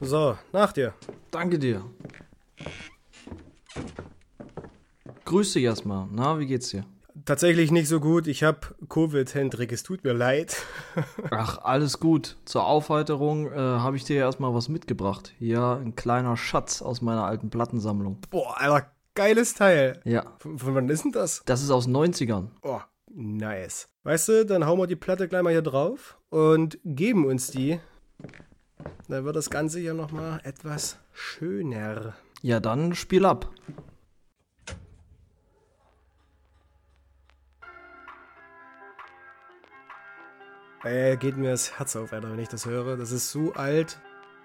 So, nach dir. Danke dir. Grüß dich erstmal. Na, wie geht's dir? Tatsächlich nicht so gut. Ich habe Covid, Hendrik. Es tut mir leid. Ach, alles gut. Zur Aufheiterung äh, habe ich dir erstmal was mitgebracht. Hier ein kleiner Schatz aus meiner alten Plattensammlung. Boah, Alter, geiles Teil. Ja. Von, von wann ist denn das? Das ist aus 90ern. Oh, nice. Weißt du, dann hauen wir die Platte gleich mal hier drauf und geben uns die. Dann wird das Ganze hier nochmal etwas schöner. Ja, dann spiel ab. Äh, geht mir das Herz auf, Alter, wenn ich das höre. Das ist so alt.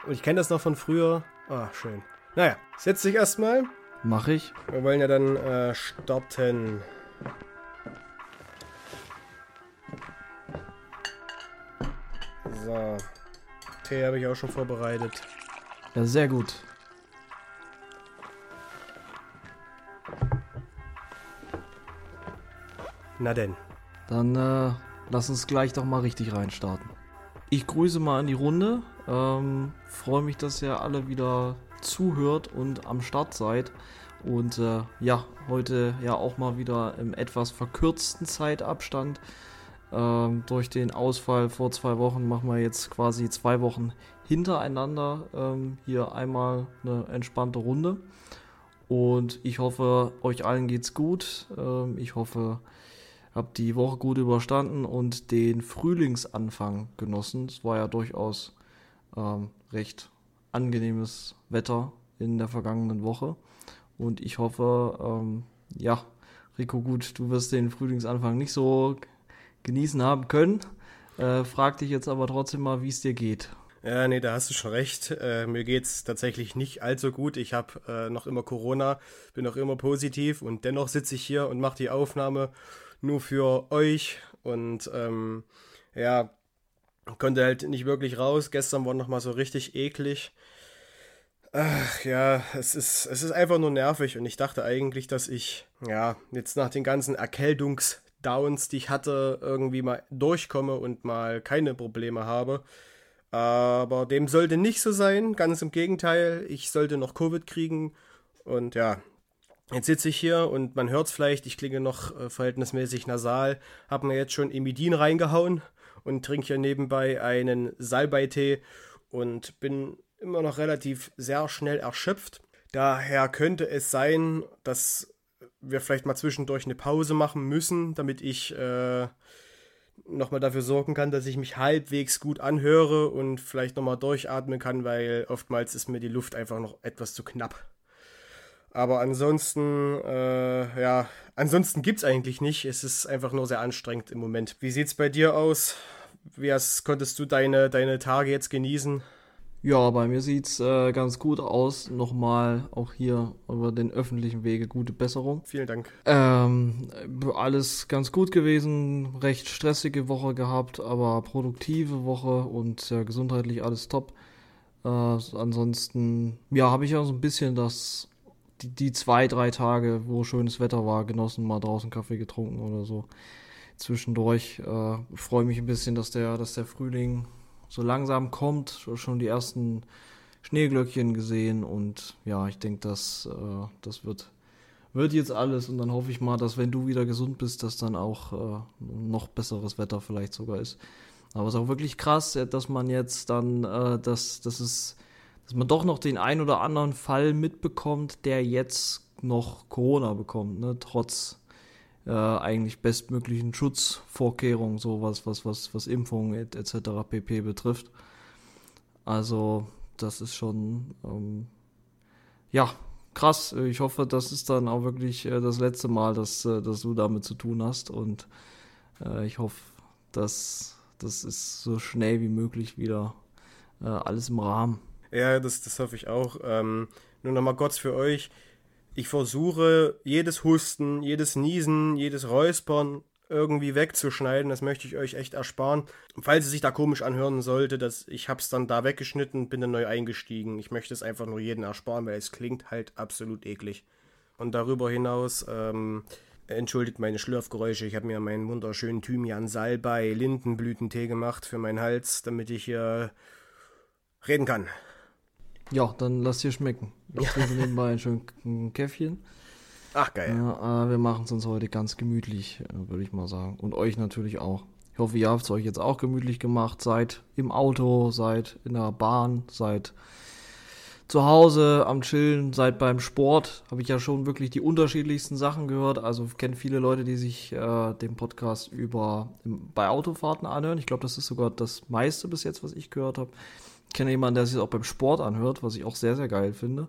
Und ich kenne das noch von früher. Ah, schön. Naja, setz dich erstmal. Mach ich. Wir wollen ja dann äh, starten. So. Tee habe ich auch schon vorbereitet. Ja, sehr gut. Na denn. Dann äh, lass uns gleich doch mal richtig reinstarten. Ich grüße mal in die Runde. Ähm, Freue mich, dass ihr alle wieder zuhört und am Start seid. Und äh, ja, heute ja auch mal wieder im etwas verkürzten Zeitabstand. Ähm, durch den Ausfall vor zwei Wochen machen wir jetzt quasi zwei Wochen hintereinander ähm, hier einmal eine entspannte Runde. Und ich hoffe, euch allen geht's gut. Ähm, ich hoffe, habt die Woche gut überstanden und den Frühlingsanfang genossen. Es war ja durchaus ähm, recht angenehmes Wetter in der vergangenen Woche. Und ich hoffe, ähm, ja, Rico, gut, du wirst den Frühlingsanfang nicht so genießen haben können. Äh, frag dich jetzt aber trotzdem mal, wie es dir geht. Ja, nee, da hast du schon recht. Äh, mir geht's tatsächlich nicht allzu gut. Ich habe äh, noch immer Corona, bin noch immer positiv und dennoch sitze ich hier und mache die Aufnahme nur für euch und ähm, ja, konnte halt nicht wirklich raus. Gestern war noch mal so richtig eklig. Ach ja, es ist, es ist einfach nur nervig und ich dachte eigentlich, dass ich, ja, jetzt nach den ganzen Erkältungsdowns, die ich hatte, irgendwie mal durchkomme und mal keine Probleme habe. Aber dem sollte nicht so sein, ganz im Gegenteil, ich sollte noch Covid kriegen und ja, Jetzt sitze ich hier und man hört es vielleicht, ich klinge noch äh, verhältnismäßig nasal, habe mir jetzt schon Emidin reingehauen und trinke hier nebenbei einen Salbeitee und bin immer noch relativ sehr schnell erschöpft. Daher könnte es sein, dass wir vielleicht mal zwischendurch eine Pause machen müssen, damit ich äh, nochmal dafür sorgen kann, dass ich mich halbwegs gut anhöre und vielleicht nochmal durchatmen kann, weil oftmals ist mir die Luft einfach noch etwas zu knapp. Aber ansonsten, äh, ja, ansonsten gibt es eigentlich nicht. Es ist einfach nur sehr anstrengend im Moment. Wie sieht es bei dir aus? Wie hast, konntest du deine, deine Tage jetzt genießen? Ja, bei mir sieht's äh, ganz gut aus. Nochmal auch hier über den öffentlichen Wege gute Besserung. Vielen Dank. Ähm, alles ganz gut gewesen. Recht stressige Woche gehabt, aber produktive Woche und äh, gesundheitlich alles top. Äh, ansonsten, ja, habe ich ja so ein bisschen das die, die zwei, drei Tage, wo schönes Wetter war, genossen, mal draußen Kaffee getrunken oder so. Zwischendurch äh, freue mich ein bisschen, dass der, dass der Frühling so langsam kommt. Schon die ersten Schneeglöckchen gesehen und ja, ich denke, das, äh, das wird, wird jetzt alles und dann hoffe ich mal, dass wenn du wieder gesund bist, dass dann auch äh, noch besseres Wetter vielleicht sogar ist. Aber es ist auch wirklich krass, dass man jetzt dann, äh, dass, dass es dass man doch noch den ein oder anderen Fall mitbekommt, der jetzt noch Corona bekommt, ne? trotz äh, eigentlich bestmöglichen Schutzvorkehrungen, sowas, was, was, was Impfungen etc. pp. betrifft. Also, das ist schon, ähm, ja, krass. Ich hoffe, das ist dann auch wirklich äh, das letzte Mal, dass, äh, dass du damit zu tun hast. Und äh, ich hoffe, dass das ist so schnell wie möglich wieder äh, alles im Rahmen. Ja, das, das hoffe ich auch. Ähm, nur nochmal kurz für euch. Ich versuche jedes Husten, jedes Niesen, jedes Räuspern irgendwie wegzuschneiden. Das möchte ich euch echt ersparen. Falls es sich da komisch anhören sollte, dass ich hab's dann da weggeschnitten, bin dann neu eingestiegen. Ich möchte es einfach nur jedem ersparen, weil es klingt halt absolut eklig. Und darüber hinaus, ähm, entschuldigt meine Schlürfgeräusche. Ich habe mir meinen wunderschönen Thymian Salbei Lindenblütentee gemacht für meinen Hals, damit ich hier reden kann. Ja, dann lass dir schmecken. Ich trinke nebenbei ein schönes Käffchen. Ach, geil. Ja, äh, wir machen es uns heute ganz gemütlich, äh, würde ich mal sagen. Und euch natürlich auch. Ich hoffe, ihr habt es euch jetzt auch gemütlich gemacht. Seid im Auto, seid in der Bahn, seid zu Hause am Chillen, seid beim Sport. Habe ich ja schon wirklich die unterschiedlichsten Sachen gehört. Also kenne viele Leute, die sich äh, den Podcast über bei Autofahrten anhören. Ich glaube, das ist sogar das meiste bis jetzt, was ich gehört habe. Ich kenne jemanden, der sich auch beim Sport anhört, was ich auch sehr, sehr geil finde.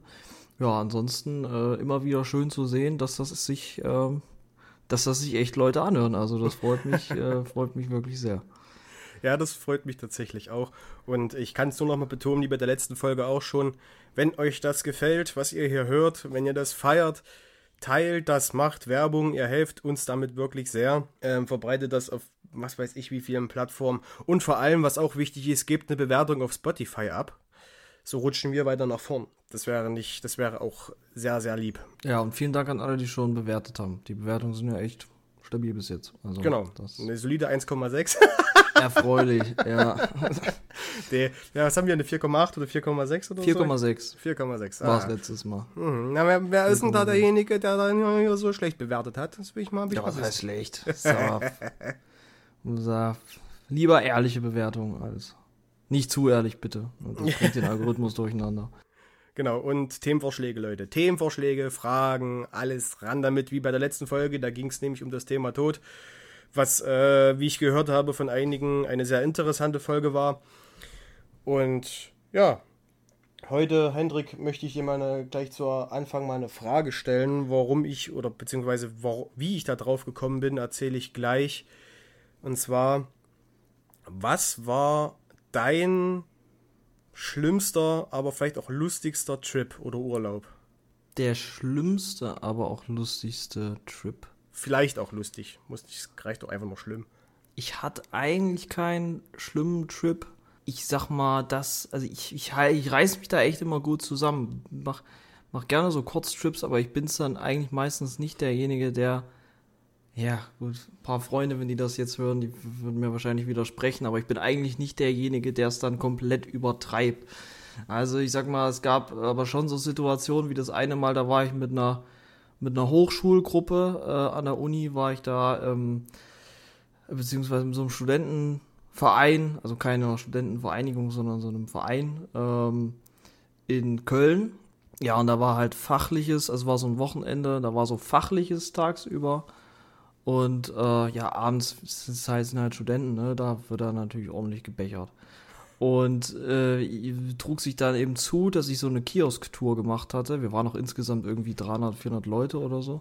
Ja, ansonsten äh, immer wieder schön zu sehen, dass das sich, äh, dass das sich echt Leute anhören. Also das freut mich, äh, freut mich wirklich sehr. Ja, das freut mich tatsächlich auch. Und ich kann es nur noch mal betonen, wie bei der letzten Folge auch schon, wenn euch das gefällt, was ihr hier hört, wenn ihr das feiert, teilt das, macht Werbung, ihr helft uns damit wirklich sehr. Ähm, verbreitet das auf was weiß ich wie vielen Plattformen. Und vor allem, was auch wichtig ist, gebt eine Bewertung auf Spotify ab. So rutschen wir weiter nach vorn. Das wäre nicht, das wäre auch sehr, sehr lieb. Ja, und vielen Dank an alle, die schon bewertet haben. Die Bewertungen sind ja echt stabil bis jetzt. Also genau. eine solide 1,6. Erfreulich, ja. Die, ja, was haben wir, eine 4,8 oder 4,6 oder 4,6. 4,6. War es letztes Mal. Mhm. Na, wer, wer ist denn da derjenige, der da so schlecht bewertet hat? Das will ich mal Ja, was heißt schlecht? So. Lieber ehrliche Bewertungen als. Nicht zu ehrlich, bitte. Das bringt den Algorithmus durcheinander. Genau, und Themenvorschläge, Leute. Themenvorschläge, Fragen, alles ran damit, wie bei der letzten Folge. Da ging es nämlich um das Thema Tod, was, äh, wie ich gehört habe von einigen, eine sehr interessante Folge war. Und ja, heute, Hendrik, möchte ich dir mal eine, gleich zu Anfang mal eine Frage stellen. Warum ich, oder beziehungsweise wie ich da drauf gekommen bin, erzähle ich gleich. Und zwar, was war dein schlimmster, aber vielleicht auch lustigster Trip oder Urlaub? Der schlimmste, aber auch lustigste Trip. Vielleicht auch lustig. Muss nicht, reicht doch einfach nur schlimm. Ich hatte eigentlich keinen schlimmen Trip. Ich sag mal, das, also ich, ich, ich reiß mich da echt immer gut zusammen. Mach, mach gerne so Kurztrips, aber ich bin's dann eigentlich meistens nicht derjenige, der ja, gut, ein paar Freunde, wenn die das jetzt hören, die würden mir wahrscheinlich widersprechen, aber ich bin eigentlich nicht derjenige, der es dann komplett übertreibt. Also ich sag mal, es gab aber schon so Situationen wie das eine Mal, da war ich mit einer mit einer Hochschulgruppe äh, an der Uni, war ich da, ähm, beziehungsweise mit so einem Studentenverein, also keine Studentenvereinigung, sondern so einem Verein ähm, in Köln. Ja, und da war halt fachliches, also war so ein Wochenende, da war so fachliches tagsüber und äh, ja, abends das heißt, sind halt Studenten, ne? da wird dann natürlich ordentlich gebechert. Und äh, trug sich dann eben zu, dass ich so eine Kiosk-Tour gemacht hatte. Wir waren noch insgesamt irgendwie 300, 400 Leute oder so.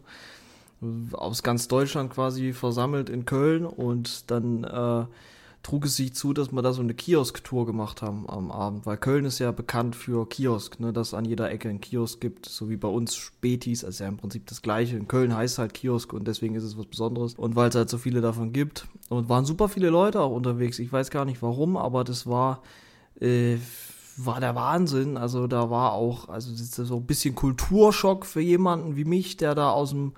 Aus ganz Deutschland quasi versammelt in Köln. Und dann äh, trug es sich zu, dass wir da so eine Kiosk-Tour gemacht haben am Abend, weil Köln ist ja bekannt für Kiosk, ne, dass es an jeder Ecke ein Kiosk gibt, so wie bei uns Spätis, also ja im Prinzip das gleiche. In Köln heißt es halt Kiosk und deswegen ist es was Besonderes und weil es halt so viele davon gibt und waren super viele Leute auch unterwegs. Ich weiß gar nicht warum, aber das war äh, war der Wahnsinn. Also da war auch, also so ein bisschen Kulturschock für jemanden wie mich, der da aus dem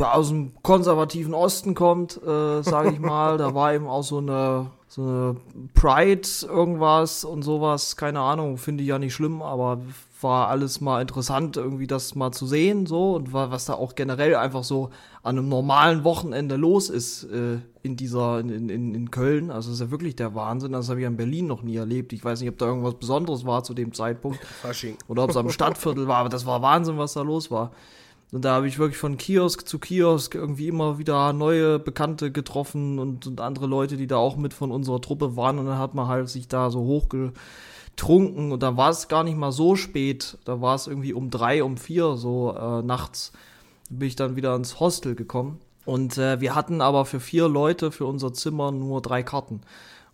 aus dem konservativen Osten kommt, äh, sage ich mal. da war eben auch so eine, so eine Pride irgendwas und sowas, keine Ahnung, finde ich ja nicht schlimm, aber war alles mal interessant, irgendwie das mal zu sehen, so und war, was da auch generell einfach so an einem normalen Wochenende los ist äh, in dieser, in, in, in Köln. Also das ist ja wirklich der Wahnsinn. Das habe ich in Berlin noch nie erlebt. Ich weiß nicht, ob da irgendwas Besonderes war zu dem Zeitpunkt. Fasching. Oder ob es am Stadtviertel war, aber das war Wahnsinn, was da los war. Und da habe ich wirklich von Kiosk zu Kiosk irgendwie immer wieder neue Bekannte getroffen und, und andere Leute, die da auch mit von unserer Truppe waren. Und dann hat man halt sich da so hochgetrunken und da war es gar nicht mal so spät. Da war es irgendwie um drei, um vier so äh, nachts bin ich dann wieder ins Hostel gekommen. Und äh, wir hatten aber für vier Leute für unser Zimmer nur drei Karten.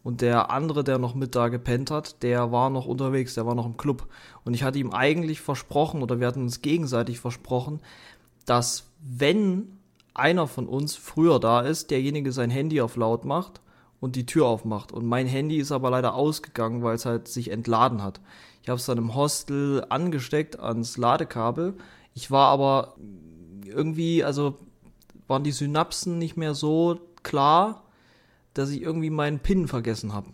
Und der andere, der noch mit da gepennt hat, der war noch unterwegs, der war noch im Club. Und ich hatte ihm eigentlich versprochen, oder wir hatten uns gegenseitig versprochen, dass wenn einer von uns früher da ist, derjenige sein Handy auf laut macht und die Tür aufmacht. Und mein Handy ist aber leider ausgegangen, weil es halt sich entladen hat. Ich habe es dann im Hostel angesteckt ans Ladekabel. Ich war aber irgendwie, also waren die Synapsen nicht mehr so klar dass ich irgendwie meinen PIN vergessen habe.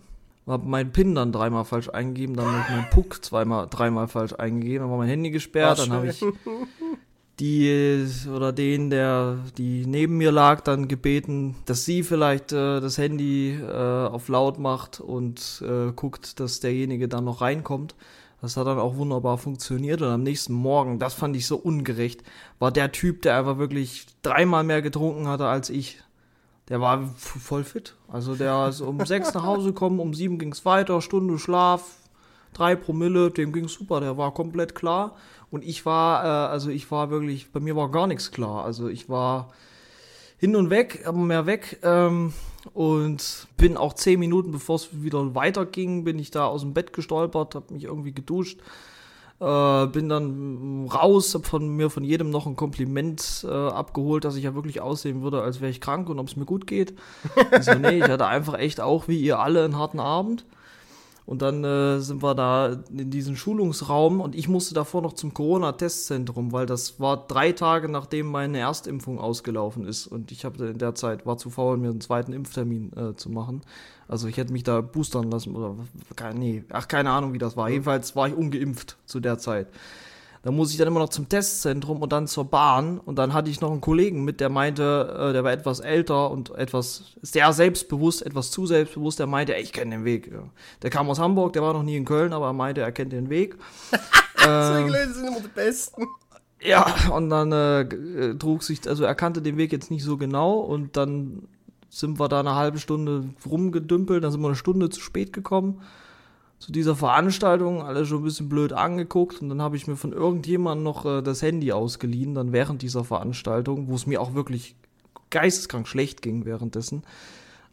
Hab meinen PIN dann dreimal falsch eingegeben, dann habe ich meinen Puck zweimal, dreimal falsch eingegeben, dann war mein Handy gesperrt, Ach, dann habe ich die oder den, der die neben mir lag, dann gebeten, dass sie vielleicht äh, das Handy äh, auf laut macht und äh, guckt, dass derjenige dann noch reinkommt. Das hat dann auch wunderbar funktioniert und am nächsten Morgen, das fand ich so ungerecht, war der Typ, der einfach wirklich dreimal mehr getrunken hatte als ich. Der war voll fit. Also der ist um sechs nach Hause gekommen, um sieben ging's weiter, Stunde Schlaf, drei Promille, dem ging's super, der war komplett klar. Und ich war, äh, also ich war wirklich, bei mir war gar nichts klar. Also ich war hin und weg, aber mehr weg. Ähm, und bin auch zehn Minuten, bevor es wieder weiterging, bin ich da aus dem Bett gestolpert, habe mich irgendwie geduscht. Äh, bin dann raus, hab von mir von jedem noch ein Kompliment äh, abgeholt, dass ich ja wirklich aussehen würde, als wäre ich krank und ob es mir gut geht. So, nee, ich hatte einfach echt auch wie ihr alle einen harten Abend. Und dann äh, sind wir da in diesen Schulungsraum und ich musste davor noch zum Corona-Testzentrum, weil das war drei Tage nachdem meine Erstimpfung ausgelaufen ist und ich habe in der Zeit war zu faul, mir einen zweiten Impftermin äh, zu machen. Also ich hätte mich da boostern lassen oder nee, ach keine Ahnung wie das war. Jedenfalls war ich ungeimpft zu der Zeit. Da muss ich dann immer noch zum Testzentrum und dann zur Bahn. Und dann hatte ich noch einen Kollegen mit, der meinte, äh, der war etwas älter und etwas sehr selbstbewusst, etwas zu selbstbewusst. Der meinte, ey, ich kenne den Weg. Ja. Der kam aus Hamburg, der war noch nie in Köln, aber er meinte, er kennt den Weg. Ähm, Leute sind immer die Besten. ja, und dann äh, äh, trug sich, also er kannte den Weg jetzt nicht so genau und dann sind wir da eine halbe Stunde rumgedümpelt, dann sind wir eine Stunde zu spät gekommen zu dieser Veranstaltung, alle schon ein bisschen blöd angeguckt und dann habe ich mir von irgendjemandem noch äh, das Handy ausgeliehen, dann während dieser Veranstaltung, wo es mir auch wirklich geisteskrank schlecht ging währenddessen,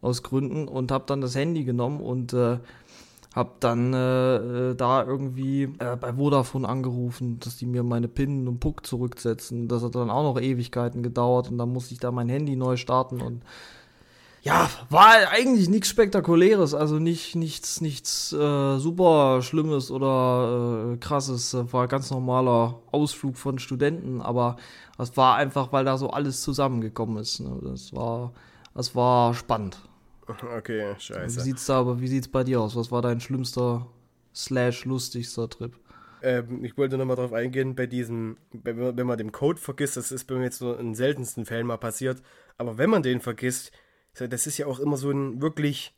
aus Gründen und habe dann das Handy genommen und äh, hab dann äh, äh, da irgendwie äh, bei Vodafone angerufen, dass die mir meine PIN und Puck zurücksetzen. Das hat dann auch noch Ewigkeiten gedauert und dann musste ich da mein Handy neu starten und ja, war eigentlich nichts Spektakuläres, also nicht nichts nichts äh, super Schlimmes oder äh, krasses. War ganz normaler Ausflug von Studenten, aber das war einfach, weil da so alles zusammengekommen ist. Ne? Das war das war spannend. Okay, Wie scheiße. sieht's da aber, wie sieht's bei dir aus? Was war dein schlimmster slash lustigster Trip? Ähm, ich wollte nochmal drauf eingehen, bei diesem, wenn man, den Code vergisst, das ist bei mir jetzt nur in seltensten Fällen mal passiert, aber wenn man den vergisst, so, das ist ja auch immer so ein wirklich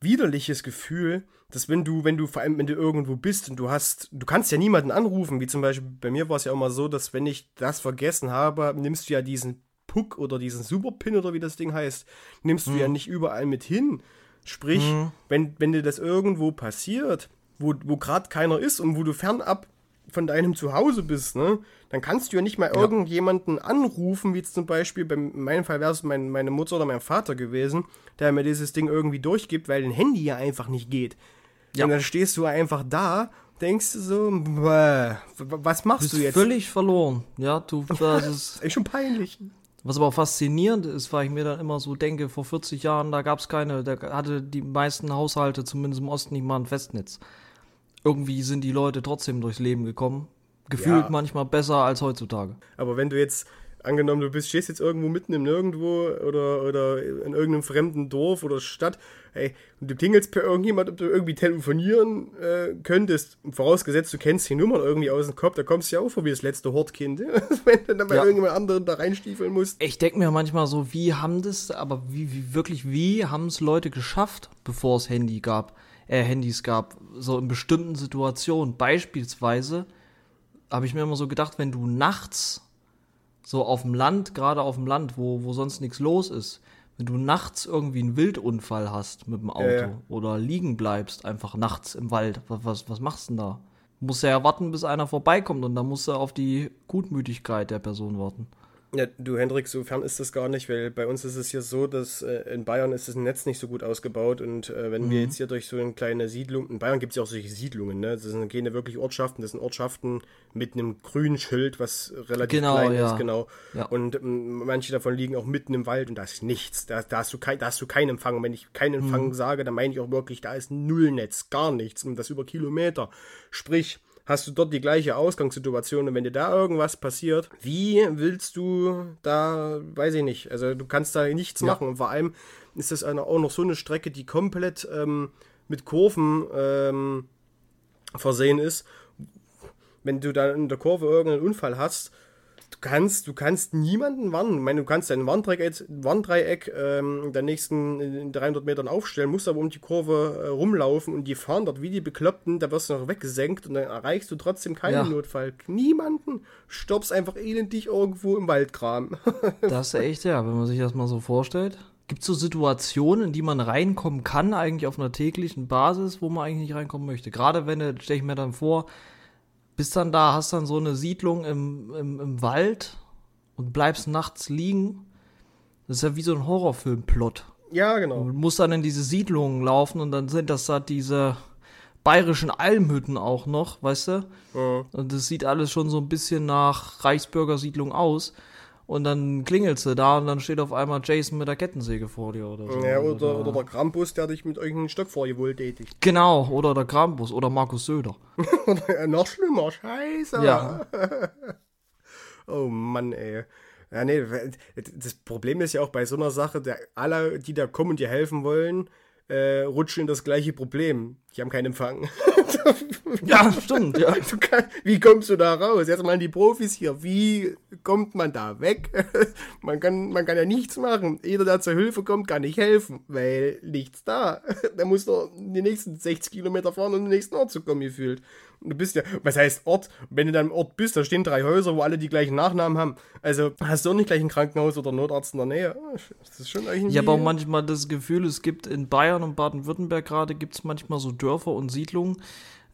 widerliches Gefühl, dass wenn du, wenn du, vor allem wenn du irgendwo bist und du hast, du kannst ja niemanden anrufen, wie zum Beispiel bei mir war es ja auch mal so, dass wenn ich das vergessen habe, nimmst du ja diesen Puck oder diesen Superpin oder wie das Ding heißt, nimmst du ja nicht überall mit hin. Sprich, wenn, wenn dir das irgendwo passiert, wo, wo gerade keiner ist und wo du fernab von deinem Zuhause bist, ne, dann kannst du ja nicht mal irgendjemanden anrufen, wie zum Beispiel, bei in meinem Fall wäre es mein, meine Mutter oder mein Vater gewesen, der mir dieses Ding irgendwie durchgibt, weil ein Handy ja einfach nicht geht. Ja. Und dann stehst du einfach da, denkst du so, bäh, was machst bist du jetzt? völlig verloren. Ja, du, das ist, ist echt schon peinlich. was aber faszinierend ist, weil ich mir dann immer so denke, vor 40 Jahren, da gab's keine, da hatte die meisten Haushalte, zumindest im Osten, nicht mal ein Festnetz. Irgendwie sind die Leute trotzdem durchs Leben gekommen. Gefühlt Ja. manchmal besser als heutzutage. Aber wenn du jetzt, angenommen, du bist, stehst jetzt irgendwo mitten im Nirgendwo oder, oder in irgendeinem fremden Dorf oder Stadt, ey, und du klingelst per irgendjemand, ob du irgendwie telefonieren äh, könntest, vorausgesetzt, du kennst die Nummern irgendwie aus dem Kopf, da kommst du ja auch vor wie das letzte Hortkind, wenn du dann bei Ja. irgendjemand anderen da reinstiefeln musst. Ich denke mir manchmal so, wie haben das, aber wie, wie wirklich, wie haben es Leute geschafft, bevor es Handy gab, äh, Handys gab, so in bestimmten Situationen. Beispielsweise habe ich mir immer so gedacht, wenn du nachts so auf dem Land, gerade auf dem Land, wo, wo sonst nichts los ist, wenn du nachts irgendwie einen Wildunfall hast mit dem Auto Ja, ja. oder liegen bleibst, einfach nachts im Wald, was, was, machst du denn da? Musst ja warten, bis einer vorbeikommt und dann musst du auf die Gutmütigkeit der Person warten. Ja, du Hendrik, so fern ist das gar nicht, weil bei uns ist es hier so, dass äh, in Bayern ist das Netz nicht so gut ausgebaut und äh, wenn wir jetzt hier durch so eine kleine Siedlung, in Bayern gibt es ja auch solche Siedlungen, ne? Das sind keine wirklich Ortschaften, das sind Ortschaften mit einem grünen Schild, was relativ Genau, klein ja. ist, genau. Ja. Und ähm, manche davon liegen auch mitten im Wald und da ist nichts. Da, da, hast, du kein, da hast du keinen Empfang. Und wenn ich keinen Empfang sage, dann meine ich auch wirklich, da ist null Netz, gar nichts. Und das über Kilometer. Sprich, hast du dort die gleiche Ausgangssituation? Und wenn dir da irgendwas passiert, wie willst du da, weiß ich nicht, also du kannst da nichts Ja. machen. Und vor allem ist das eine, auch noch so eine Strecke, die komplett ähm, mit Kurven ähm, versehen ist, wenn du dann in der Kurve irgendeinen Unfall hast, du kannst, du kannst niemanden warnen. Ich meine, du kannst dein Warndreieck, Warndreieck ähm, der nächsten in 300 Metern aufstellen, musst aber um die Kurve äh, rumlaufen und die fahren dort wie die Bekloppten, da wirst du noch weggesenkt und dann erreichst du trotzdem keinen ja. Notfall. Niemanden. Stoppst einfach elendig irgendwo im Waldkram. das ist echt, ja, wenn man sich das mal so vorstellt. Gibt es so Situationen, in die man reinkommen kann, eigentlich auf einer täglichen Basis, wo man eigentlich nicht reinkommen möchte? Gerade wenn, stelle ich mir dann vor, bist dann da, hast dann so eine Siedlung im, im, im Wald und bleibst nachts liegen. Das ist ja wie so ein Horrorfilm-Plot. Ja, genau. Du musst dann in diese Siedlungen laufen und dann sind das da diese bayerischen Almhütten auch noch, weißt du? Ja. Und das sieht alles schon so ein bisschen nach Reichsbürgersiedlung aus und dann klingelst du da und dann steht auf einmal Jason mit der Kettensäge vor dir oder so. Ja, oder, oder, oder der Krampus, der dich mit irgendeinem Stock vor dir tätigt. Genau, oder der Krampus oder Markus Söder. oder noch schlimmer, scheiße. Ja. oh Mann, ey. Ja, nee, das Problem ist ja auch bei so einer Sache, der, alle, die da kommen und dir helfen wollen, äh, rutschen in das gleiche Problem. Die haben keinen Empfang. ja, stimmt, ja. Kann, wie kommst du da raus? Jetzt mal die Profis hier. Wie kommt man da weg? man, kann, man kann ja nichts machen. Jeder, der zur Hilfe kommt, kann nicht helfen, weil nichts da. da muss doch die nächsten 60 Kilometer fahren, um den nächsten Ort zu kommen, gefühlt. Du bist ja, was heißt Ort? Wenn du dann im Ort bist, da stehen drei Häuser, wo alle die gleichen Nachnamen haben. Also hast du auch nicht gleich ein Krankenhaus oder Notarzt in der Nähe. Das ist schon irgendwie. Ich habe auch manchmal das Gefühl, es gibt in Bayern und Baden-Württemberg gerade, gibt es manchmal so Dörfer und Siedlungen,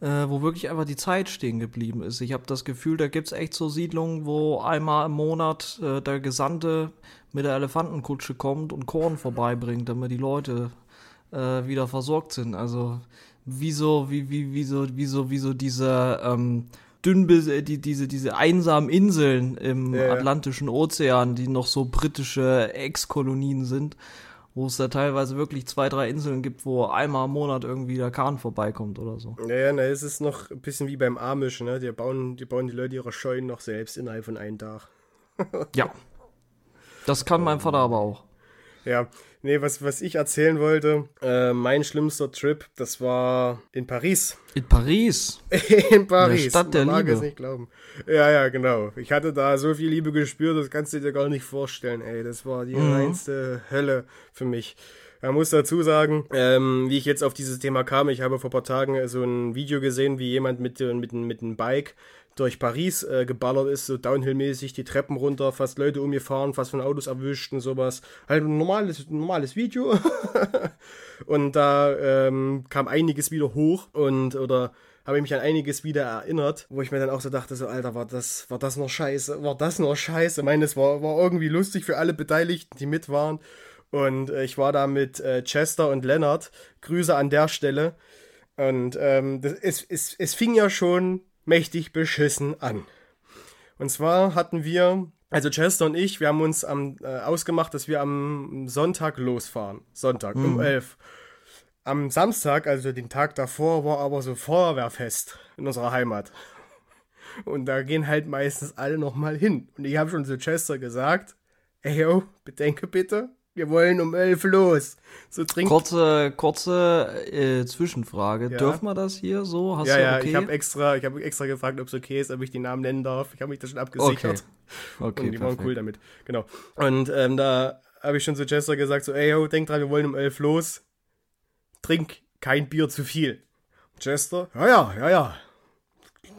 äh, wo wirklich einfach die Zeit stehen geblieben ist. Ich habe das Gefühl, da gibt es echt so Siedlungen, wo einmal im Monat äh, der Gesandte mit der Elefantenkutsche kommt und Korn vorbeibringt, damit die Leute äh, wieder versorgt sind. Also wieso, wie, wie, wieso, wieso, wieso diese ähm, dünn die, diese, diese einsamen Inseln im ja. Atlantischen Ozean, die noch so britische Ex-Kolonien sind wo es da teilweise wirklich zwei, drei Inseln gibt, wo einmal im Monat irgendwie der Kahn vorbeikommt oder so. Naja, na, es ist noch ein bisschen wie beim Amish, ne? Die bauen, die bauen die Leute ihre Scheunen noch selbst innerhalb von einem Tag. ja. Das kann mein Vater aber auch. Ja, nee, was, was ich erzählen wollte, äh, mein schlimmster Trip, das war in Paris. In Paris? in Paris. In der Stadt der Man Liebe. mag es nicht glauben. Ja, ja, genau. Ich hatte da so viel Liebe gespürt, das kannst du dir gar nicht vorstellen, ey. Das war die mhm. reinste Hölle für mich. Man muss dazu sagen, ähm, wie ich jetzt auf dieses Thema kam, ich habe vor ein paar Tagen so ein Video gesehen, wie jemand mit, mit, mit einem Bike durch Paris äh, geballert ist, so Downhill-mäßig die Treppen runter, fast Leute umgefahren, fast von Autos erwischt und sowas. Halt ein normales, normales Video. und da ähm, kam einiges wieder hoch und oder habe ich mich an einiges wieder erinnert, wo ich mir dann auch so dachte, so, Alter, war das, war das noch scheiße? War das noch scheiße? Ich meine, es war, war irgendwie lustig für alle Beteiligten, die mit waren. Und äh, ich war da mit äh, Chester und Leonard. Grüße an der Stelle. Und ähm, das, es, es, es fing ja schon mächtig beschissen an. Und zwar hatten wir, also Chester und ich, wir haben uns am, äh, ausgemacht, dass wir am Sonntag losfahren. Sonntag mhm. um 11. Am Samstag, also den Tag davor, war aber so Feuerwehrfest in unserer Heimat. Und da gehen halt meistens alle nochmal hin. Und ich habe schon zu Chester gesagt, ey yo, bedenke bitte, wir wollen um elf los. So trinkt. Kurze, kurze äh, Zwischenfrage. Ja. Dürfen wir das hier so? Hast ja, ja, okay? ich habe extra, ich extra gefragt, ob es okay ist, ob ich die Namen nennen darf. Ich habe mich da schon abgesichert. Okay, okay Und die perfekt. waren cool damit. Genau. Und ähm, da habe ich schon zu Chester gesagt, so, ey, yo, denk dran, wir wollen um elf los. Trink kein Bier zu viel. Chester, ja, ja, ja, ja.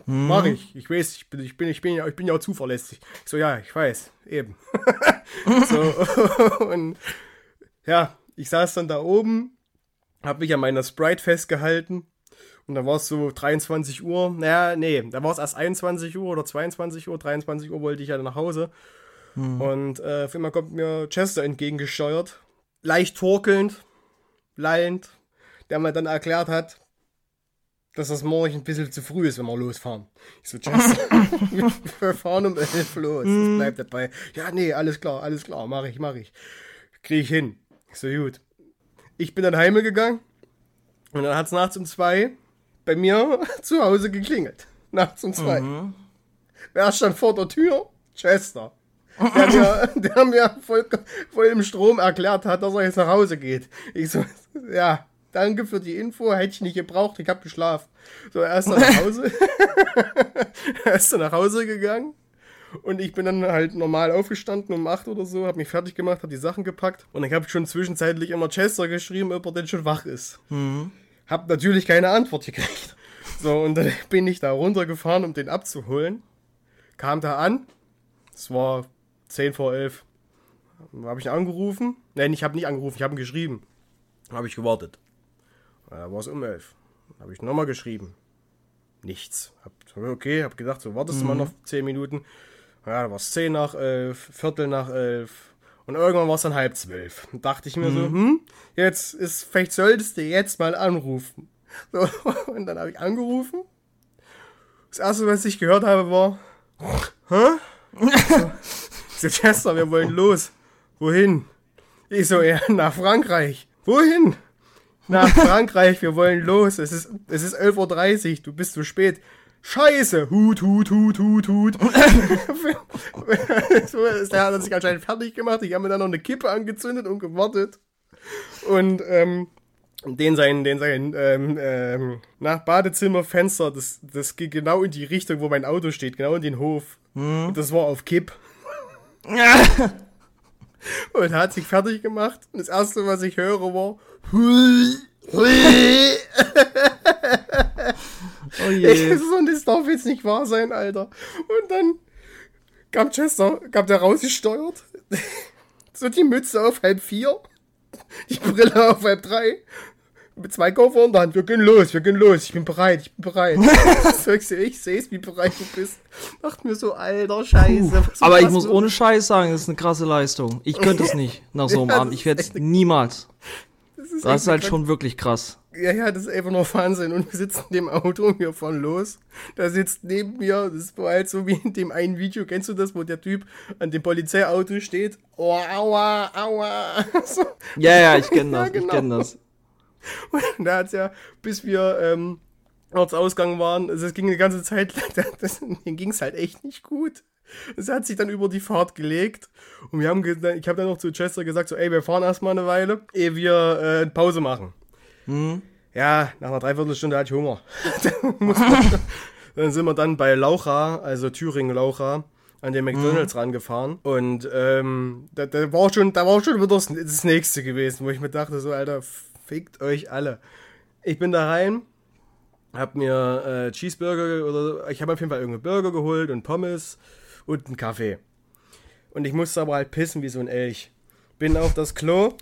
Hm. Mach ich. Ich weiß, ich bin, ich bin, ich bin, ich bin ja auch zuverlässig. Ich so, ja, ich weiß, eben. so, und ja, ich saß dann da oben, hab mich an meiner Sprite festgehalten und dann war es so 23 Uhr. Naja, nee, da war es erst 21 Uhr oder 22 Uhr. 23 Uhr wollte ich ja nach Hause. Hm. Und äh, auf einmal kommt mir Chester entgegengesteuert. Leicht torkelnd, lallend, der mir dann erklärt hat, dass das morgen ein bisschen zu früh ist, wenn wir losfahren. Ich so, Jess, wir fahren um 11 los. Das mhm. bleibt dabei. Ja, nee, alles klar, alles klar, mach ich, mach ich. Krieg ich hin. Ich so, gut. Ich bin dann heimgegangen und dann hat es nachts um zwei bei mir zu Hause geklingelt. Nachts um zwei. Mhm. Wer stand vor der Tür? Chester. Der mir, der mir voll, voll im Strom erklärt hat, dass er jetzt nach Hause geht. Ich so, ja, danke für die Info, hätte ich nicht gebraucht, ich habe geschlafen. So, er ist dann nach Hause. er ist dann nach Hause gegangen. Und ich bin dann halt normal aufgestanden um 8 oder so, habe mich fertig gemacht, habe die Sachen gepackt. Und dann habe ich schon zwischenzeitlich immer Chester geschrieben, ob er denn schon wach ist. Mhm. Hab natürlich keine Antwort gekriegt. So, und dann bin ich da runtergefahren, um den abzuholen. Kam da an. Es war 10 vor 11. Habe ich ihn angerufen. Nein, ich habe nicht angerufen, ich habe ihn geschrieben. Habe ich gewartet. Da war es um 11. Habe ich nochmal geschrieben. Nichts. Hab, okay, habe gedacht, so wartest du mal mhm. noch 10 Minuten. Ja, da war es 10 nach 11, Viertel nach 11. Und irgendwann war es dann halb zwölf. Und dachte ich mir mhm. so, hm, jetzt ist, vielleicht solltest du jetzt mal anrufen. So, und dann habe ich angerufen. Das erste, was ich gehört habe, war, hä? So, Chester, wir wollen los. Wohin? Ich so, ja, nach Frankreich. Wohin? Nach Frankreich, wir wollen los. Es ist, es ist 11.30 Uhr, du bist zu spät. Scheiße, Hut, Hut, Hut, Hut, Hut. so ist der hat sich anscheinend fertig gemacht. Ich habe mir dann noch eine Kippe angezündet und gewartet. Und ähm, den sein, den sein ähm, ähm, na, Badezimmerfenster, das, das geht genau in die Richtung, wo mein Auto steht, genau in den Hof. Hm. Und das war auf Kipp. und hat sich fertig gemacht. Und das erste, was ich höre, war. Oh je. so, das darf jetzt nicht wahr sein, Alter. Und dann kam Chester, kam der rausgesteuert. so die Mütze auf halb vier, die Brille auf halb drei. Mit zwei Koffer in der Hand. Wir gehen los, wir gehen los. Ich bin bereit, ich bin bereit. Du, ich sehe es, wie bereit du bist. Dachte mir so, alter Scheiße. Aber ich muss ohne Scheiß sagen, das ist eine krasse Leistung. Ich könnte es nicht nach so einem ja, Abend. Ich werde es niemals. Das ist, das ist halt schon wirklich krass. Ja, ja, das ist einfach nur Wahnsinn. Und wir sitzen in dem Auto und wir fahren los. Da sitzt neben mir, das war halt so wie in dem einen Video, kennst du das, wo der Typ an dem Polizeiauto steht? Oh, aua, aua. So. Ja, ja, ich kenne das, ja, genau. ich kenne das. Und da hat's ja, bis wir ähm, Ausgang waren, also es ging eine ganze Zeit lang, das, denen ging es halt echt nicht gut. Es hat sich dann über die Fahrt gelegt und wir haben, ich habe dann noch zu Chester gesagt, so, ey, wir fahren erstmal eine Weile, ehe wir äh, Pause machen. Hm. Ja, nach einer Dreiviertelstunde hatte ich Hunger. dann sind wir dann bei Laucha, also Thüringen-Laucha, an den McDonalds mhm. rangefahren. Und ähm, da, da, war schon, da war schon wieder das, das nächste gewesen, wo ich mir dachte, so, Alter, fickt euch alle. Ich bin da rein, hab mir äh, Cheeseburger oder ich habe auf jeden Fall irgendeinen Burger geholt und Pommes und einen Kaffee. Und ich musste aber halt pissen wie so ein Elch. Bin auf das Klo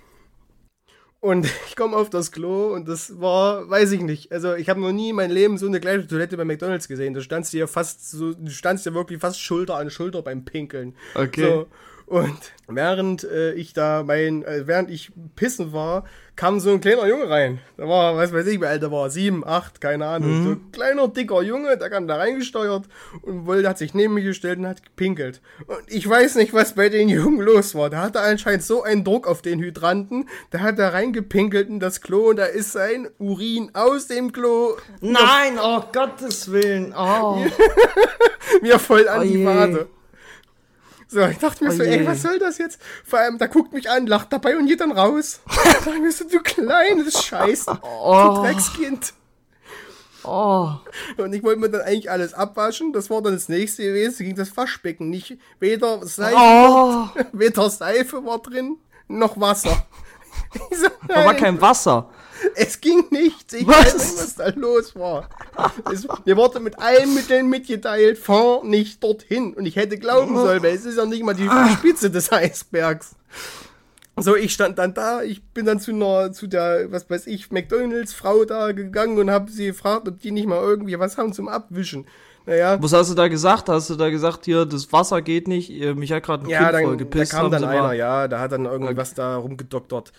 und ich komme auf das Klo und das war, weiß ich nicht. Also ich habe noch nie in meinem Leben so eine gleiche Toilette bei McDonalds gesehen. Da standst du ja fast so, du standst ja wirklich fast Schulter an Schulter beim Pinkeln. Okay. So. Und während äh, ich da mein, äh, während ich pissen war, kam so ein kleiner Junge rein. Da war, was weiß ich, wie alt er war, sieben, acht, keine Ahnung. Mhm. So ein kleiner, dicker Junge, der kam da reingesteuert und wollte, hat sich neben mich gestellt und hat gepinkelt. Und ich weiß nicht, was bei den Jungen los war. Der hatte anscheinend so einen Druck auf den Hydranten, der hat da reingepinkelt in das Klo und da ist sein Urin aus dem Klo. Nein, oh Gottes Willen, oh. mir voll an oh die Wade. So, ich dachte mir oh so, ey, was soll das jetzt? Vor allem, da guckt mich an, lacht dabei und geht dann raus. da dachte mir so, du kleines Scheiß, oh. du Dreckskind. Oh. Und ich wollte mir dann eigentlich alles abwaschen. Das war dann das nächste gewesen. Ging das Waschbecken nicht. Weder Seife, oh. weder Seife war drin, noch Wasser. So, da war kein Wasser. Es ging nichts. Ich was? weiß nicht, was da los war. Es, mir wurde mit allen Mitteln mitgeteilt, fahr nicht dorthin. Und ich hätte glauben sollen, weil es ist ja nicht mal die Spitze des Eisbergs. So, ich stand dann da, ich bin dann zu einer, zu der, was weiß ich, McDonalds-Frau da gegangen und habe sie gefragt, ob die nicht mal irgendwie was haben zum Abwischen. Naja. Was hast du da gesagt? Hast du da gesagt, hier, das Wasser geht nicht, mich hat gerade ein ja, Kind dann, voll gepisst. Da kam dann einer, ja, da hat dann irgendwas okay. da rumgedoktert.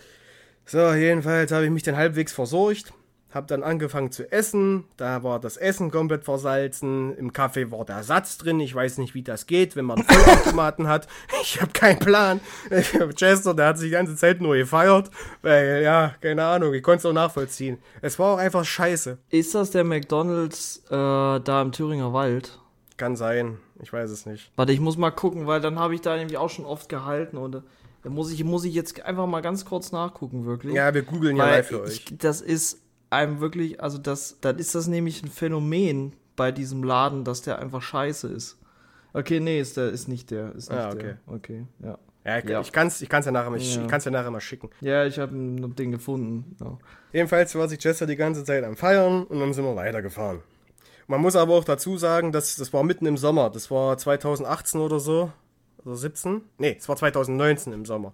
So, jedenfalls habe ich mich dann halbwegs versorgt, habe dann angefangen zu essen. Da war das Essen komplett versalzen. Im Kaffee war der Satz drin. Ich weiß nicht, wie das geht, wenn man Vollautomaten hat. Ich habe keinen Plan. Chester, der hat sich die ganze Zeit nur gefeiert, weil, ja, keine Ahnung, ich konnte es auch nachvollziehen. Es war auch einfach scheiße. Ist das der McDonalds äh, da im Thüringer Wald? Kann sein. Ich weiß es nicht. Warte, ich muss mal gucken, weil dann habe ich da nämlich auch schon oft gehalten und Da muss ich, muss ich jetzt einfach mal ganz kurz nachgucken, wirklich. Ja, wir googeln ja live für euch. ich, das ist einem wirklich, also das, dann ist das nämlich ein Phänomen bei diesem Laden, dass der einfach scheiße ist. Okay, nee, ist der ist nicht der, ist nicht Ah, okay. der. Okay, ja. Ja, ich, Ja. ich kann es ich kann's ja, nachher mal- ich, Ja. ich kann's ja nachher mal schicken. Ja, ich habe den gefunden. Ja. Jedenfalls war sich Chester die ganze Zeit am Feiern und dann sind wir weitergefahren. Man muss aber auch dazu sagen, dass das war mitten im Sommer. Das war 2018 oder so. Oder 17? Nee, es war 2019 im Sommer.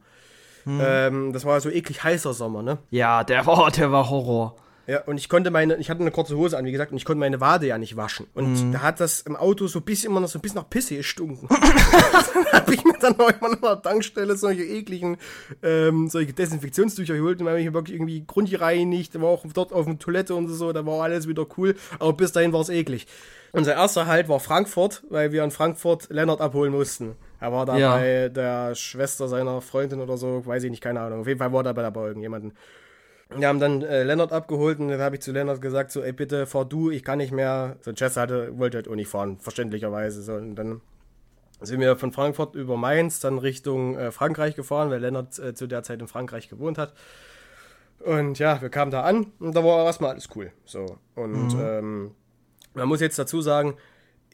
Ähm, das war so eklig heißer Sommer, ne? ja, der war, der war Horror. Ja, und ich konnte meine, ich hatte eine kurze Hose an, wie gesagt, und ich konnte meine Wade ja nicht waschen. Und da hat das im Auto so ein bisschen immer noch so ein bisschen nach Pisse gestunken. da habe ich mir dann auch immer noch an der Tankstelle solche ekligen, ähm, solche Desinfektionstücher geholt und habe mich wirklich irgendwie grundgereinigt, war auch dort auf der Toilette und so, da war alles wieder cool, aber bis dahin war es eklig. Unser erster Halt war Frankfurt, weil wir in Frankfurt Lennart abholen mussten. Er war da Ja. bei der Schwester seiner Freundin oder so, weiß ich nicht, keine Ahnung. Auf jeden Fall war er bei, bei irgendjemanden. Wir haben dann äh, Lennart abgeholt und dann habe ich zu Lennart gesagt, so, ey, bitte fahr du, ich kann nicht mehr. So, Jess hatte, wollte halt auch nicht fahren, verständlicherweise. So, und dann sind wir von Frankfurt über Mainz dann Richtung äh, Frankreich gefahren, weil Lennart äh, zu der Zeit in Frankreich gewohnt hat. Und ja, wir kamen da an und da war erstmal alles cool. So, und ähm, man muss jetzt dazu sagen,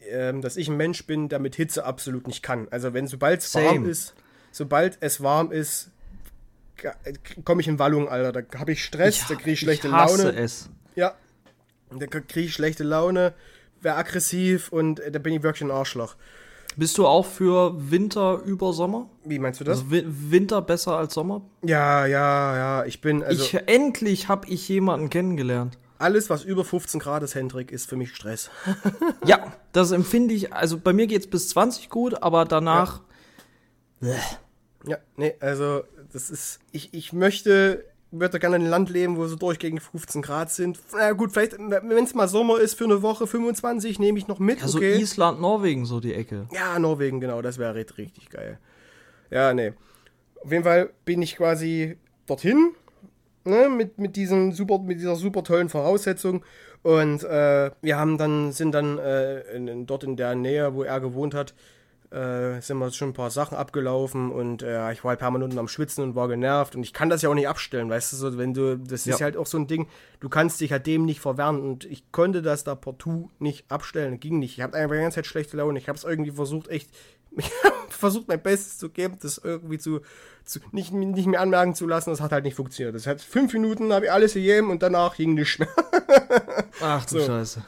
ähm, dass ich ein Mensch bin, der mit Hitze absolut nicht kann. Also wenn sobald es warm ist, sobald es warm ist, komme ich in Wallung, Alter. Da habe ich Stress, da kriege ich schlechte ich hasse Laune. es. Ja. Da kriege ich schlechte Laune, wäre aggressiv und äh, da bin ich wirklich ein Arschloch. Bist du auch für Winter über Sommer? Wie meinst du das? Also Wi- Winter besser als Sommer? ja, ja, ja. Ich bin, also ich, endlich habe ich jemanden kennengelernt. alles, was über 15 Grad ist, Hendrik, ist für mich Stress. Ja, das empfinde ich, also bei mir geht's bis 20 gut, aber danach, Ja, nee, also das ist, ich, ich möchte, würde gerne in einem Land leben, wo so durchgehend 15 Grad sind. Na gut, vielleicht, wenn es mal Sommer ist für eine Woche 25, nehme ich noch mit, also okay. Island, Norwegen, so die Ecke. Ja, Norwegen, genau, das wäre richtig, geil. Ja, nee. Auf jeden Fall bin ich quasi dorthin, ne, mit, mit, diesem super, mit dieser super tollen Voraussetzung. Und äh, wir haben dann, sind dann äh, in, in, dort in der Nähe, wo er gewohnt hat, äh, sind wir schon ein paar Sachen abgelaufen und äh, ich war halt permanent am Schwitzen und war genervt und ich kann das ja auch nicht abstellen, weißt du, so wenn du, das ist Ja. halt auch so ein Ding, du kannst dich halt dem nicht verwehren und ich konnte das da partout nicht abstellen, ging nicht. Ich habe einfach die ganze Zeit schlechte Laune, ich habe es irgendwie versucht, echt, ich habe versucht mein Bestes zu geben, das irgendwie zu, zu nicht, nicht mehr anmerken zu lassen, das hat halt nicht funktioniert. Das hat fünf Minuten, habe ich alles gegeben und danach ging nichts mehr. Ach du Scheiße.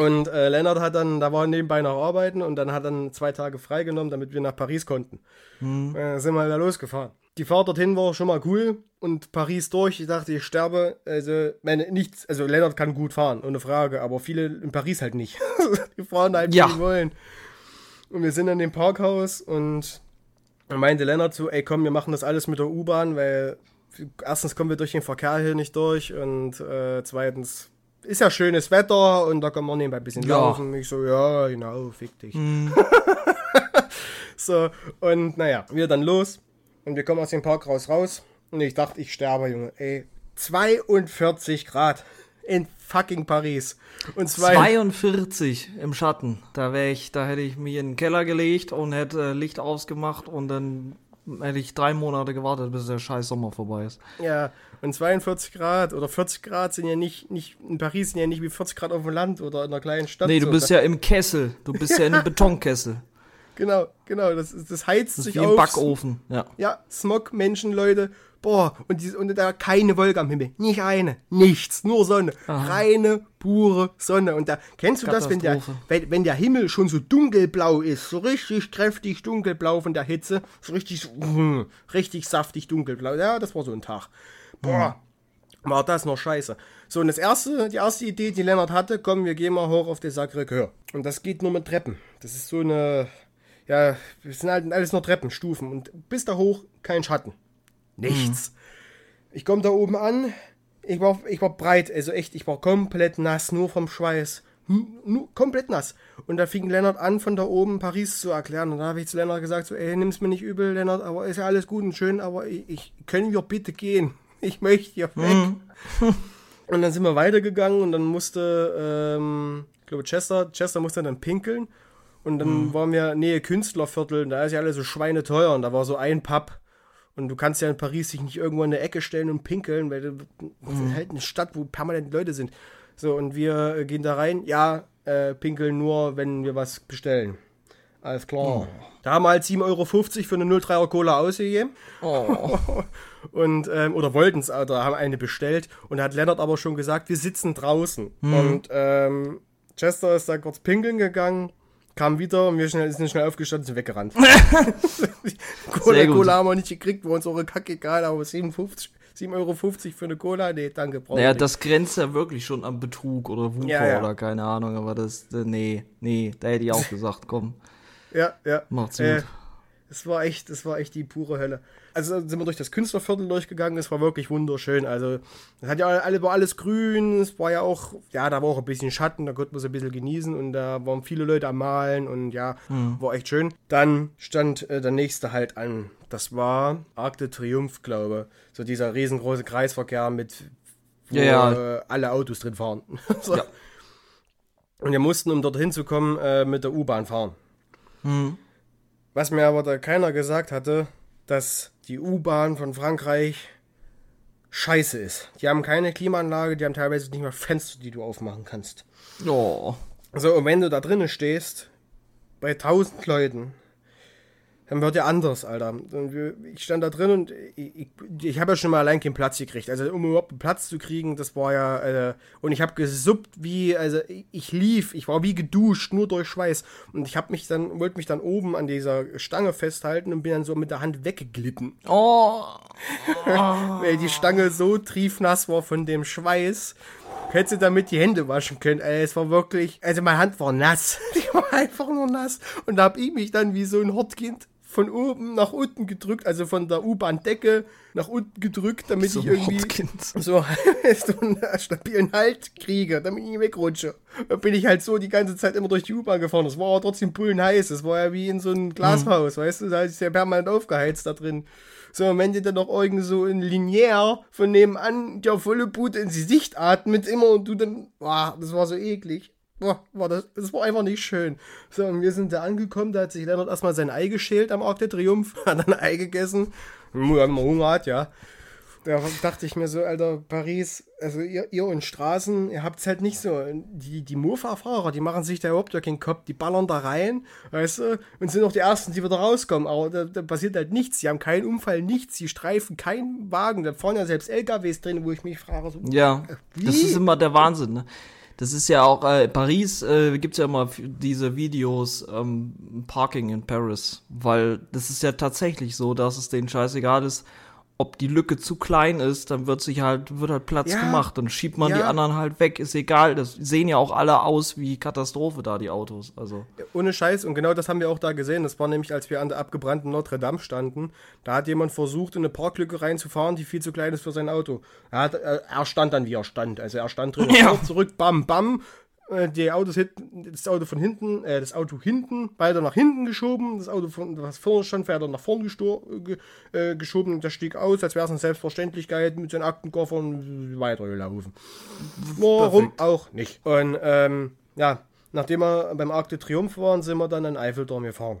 Und äh, Lennart hat dann, da war nebenbei noch arbeiten und dann hat dann zwei Tage freigenommen, damit wir nach Paris konnten. Äh, sind wir da losgefahren. Die Fahrt dorthin war schon mal cool und Paris durch. Ich dachte, ich sterbe. Also, meine, nichts, also Lennart kann gut fahren, ohne Frage, aber viele in Paris halt nicht. die fahren halt, wie Ja. die wollen. Und wir sind in dem Parkhaus und meinte Lennart so, ey komm, wir machen das alles mit der U-Bahn, weil erstens kommen wir durch den Verkehr hier nicht durch und äh, zweitens ist ja schönes Wetter und da kann man nebenbei ein bisschen Ja. laufen. Ich so, ja, genau, fick dich. so, und naja, wir dann los und wir kommen aus dem Parkhaus raus und ich dachte, ich sterbe, Junge. Ey, 42 Grad in fucking Paris. Und zwei, 42 im Schatten. Da wäre ich, da hätte ich mich in den Keller gelegt und hätte äh, Licht ausgemacht und dann hätte ich drei Monate gewartet, bis der scheiß Sommer vorbei ist. Ja, und 42 Grad oder 40 Grad sind ja nicht, nicht in Paris sind ja nicht wie 40 Grad auf dem Land oder in einer kleinen Stadt. Nee, du so. bist ja im Kessel. Du bist ja in einem Betonkessel. Genau, genau, das, ist- das heizt Das sich wie im auf. Backofen. Ja. Ja, Smog, Menschen, Leute. Boah, und, die, und da keine Wolke am Himmel. Nicht eine. Nichts. Nur Sonne. Reine, pure Sonne. Und da, kennst du das, wenn der, wenn, wenn der Himmel schon so dunkelblau ist? So richtig kräftig dunkelblau von der Hitze. So richtig, so, richtig saftig dunkelblau. Ja, das war so ein Tag. Boah. War das noch scheiße. So, und das erste, die erste Idee, die Lennart hatte, komm, wir gehen mal hoch auf den Sacré-Cœur. Und das geht nur mit Treppen. Das ist so eine, ja, das sind halt alles nur Treppen, Stufen. Und bis da hoch kein Schatten. Nichts. Ich komme da oben an, ich war, ich war breit, also echt, ich war komplett nass, nur vom Schweiß. Hm, Nur, komplett nass. Und da fing Lennart an, von da oben Paris zu erklären. Und da habe ich zu Lennart gesagt, so, ey, nimm's mir nicht übel, Lennart, aber ist ja alles gut und schön, aber ich, ich können wir bitte gehen? Ich möchte hier weg. Und dann sind wir weitergegangen und dann musste, ähm, ich glaube, Chester, Chester musste dann pinkeln. Und dann waren wir Nähe Künstlerviertel und da ist ja alles so schweineteuer und da war so ein Pub. Und du kannst ja in Paris dich nicht irgendwo in der Ecke stellen und pinkeln, weil das ist halt eine Stadt, wo permanent Leute sind. So, und wir äh, gehen da rein. Ja, äh, pinkeln nur, wenn wir was bestellen. Alles klar. Da haben wir halt 7,50 Euro für eine 03er Cola ausgegeben. Oh. Und, ähm, oder wollten es, oder haben eine bestellt. Und da hat Lennart aber schon gesagt, wir sitzen draußen. Und ähm, Chester ist da kurz pinkeln gegangen, kam wieder und wir schnell, sind schnell aufgestanden und sind weggerannt. Cola. Cola haben wir nicht gekriegt, war uns eure Kacke egal, aber 57, 7,50 Euro für eine Cola, nee, danke, brauchen Naja, nicht. das grenzt ja wirklich schon am Betrug oder Wucher Ja, ja. oder keine Ahnung, aber das, äh, nee, nee, da hätte ich auch gesagt, komm, Ja, ja. macht's Äh, gut. Es war echt, es war echt die pure Hölle. Also sind wir durch das Künstlerviertel durchgegangen, es war wirklich wunderschön. Also es hat ja alle, war alles grün, es war ja auch, ja, da war auch ein bisschen Schatten, da konnte man es ein bisschen genießen und da waren viele Leute am Malen und ja, war echt schön. Dann stand äh, der nächste halt an. Das war Arc de Triomphe, glaube So dieser riesengroße Kreisverkehr mit wo Ja, ja. Äh, alle Autos drin fahren. so. Ja. Und wir mussten, um dorthin zu kommen, äh, mit der U-Bahn fahren. Hm. Was mir aber da keiner gesagt hatte, dass die U-Bahn von Frankreich scheiße ist. Die haben keine Klimaanlage, die haben teilweise nicht mal Fenster, die du aufmachen kannst. Oh, So, und wenn du da drinnen stehst, bei tausend Leuten, dann wird ja anders, Alter. Ich stand da drin und ich, ich, ich habe ja schon mal allein keinen Platz gekriegt. Also um überhaupt einen Platz zu kriegen, das war ja, äh, und ich habe gesuppt wie, also ich, lief, ich war wie geduscht, nur durch Schweiß. Und ich habe mich dann, wollte mich dann oben an dieser Stange festhalten und bin dann so mit der Hand weggeglitten. oh, Weil die Stange so triefnass war von dem Schweiß. Hätte damit die Hände waschen können. Ey, es war wirklich, also meine Hand war nass. Die war einfach nur nass. Und da habe ich mich dann wie so ein Hortkind von oben nach unten gedrückt, also von der U-Bahn-Decke nach unten gedrückt, damit so ich irgendwie Hauptkind. so, so einen stabilen Halt kriege, damit ich nicht wegrutsche. Da bin ich halt so die ganze Zeit immer durch die U-Bahn gefahren. Das war aber trotzdem bullenheiß. Das war ja wie in so einem Glashaus, weißt du? Da ist ja permanent aufgeheizt da drin. So, und wenn dir dann noch irgend so ein Linear von nebenan der volle Bude ins Gesicht atmet immer und du dann, boah, das war so eklig. Boah, war das, das war einfach nicht schön. So, und wir sind da angekommen, da hat sich Lennart erstmal sein Ei geschält am Arc de Triomphe, hat dann ein Ei gegessen, weil man Hunger hat, ja. Da dachte ich mir so, Alter, Paris, also ihr, ihr und Straßen, ihr habt's halt nicht so. Die, die Mofa-Fahrer, die machen sich da überhaupt ja keinen Kopf, die ballern da rein, weißt du, und sind auch die Ersten, die wieder rauskommen. Aber da, da passiert halt nichts. Sie haben keinen Unfall, nichts. Sie streifen keinen Wagen. Da fahren ja selbst LKWs drin, wo ich mich frage, so, Ja, Wie? das ist immer der Wahnsinn, ne? Das ist ja auch, äh, Paris äh, gibt ja immer diese Videos, ähm, Parking in Paris, weil das ist ja tatsächlich so, dass es denen scheißegal ist, ob die Lücke zu klein ist, dann wird sich halt, wird halt Platz Ja. gemacht, dann schiebt man die Ja. anderen halt weg, ist egal, das sehen ja auch alle aus wie Katastrophe da, die Autos, also. Ohne Scheiß, und genau das haben wir auch da gesehen. Das war nämlich, als wir an der abgebrannten Notre Dame standen. Da hat jemand versucht, in eine Parklücke reinzufahren, die viel zu klein ist für sein Auto. Er, hat, äh, er stand dann, wie er stand. Also er stand drin, Ja. zurück, bam, bam. Äh, Die Autos hinten, das Auto von hinten, äh, das Auto hinten weiter nach hinten geschoben, das Auto, von, was vorne stand, weiter nach vorn ge, äh, geschoben und das stieg aus, als wäre es eine Selbstverständlichkeit mit seinen Aktenkoffern weitergelaufen. Warum auch nicht? Und ähm, ja, nachdem wir beim Arc de Triomphe waren, sind wir dann an den Eiffelturm gefahren.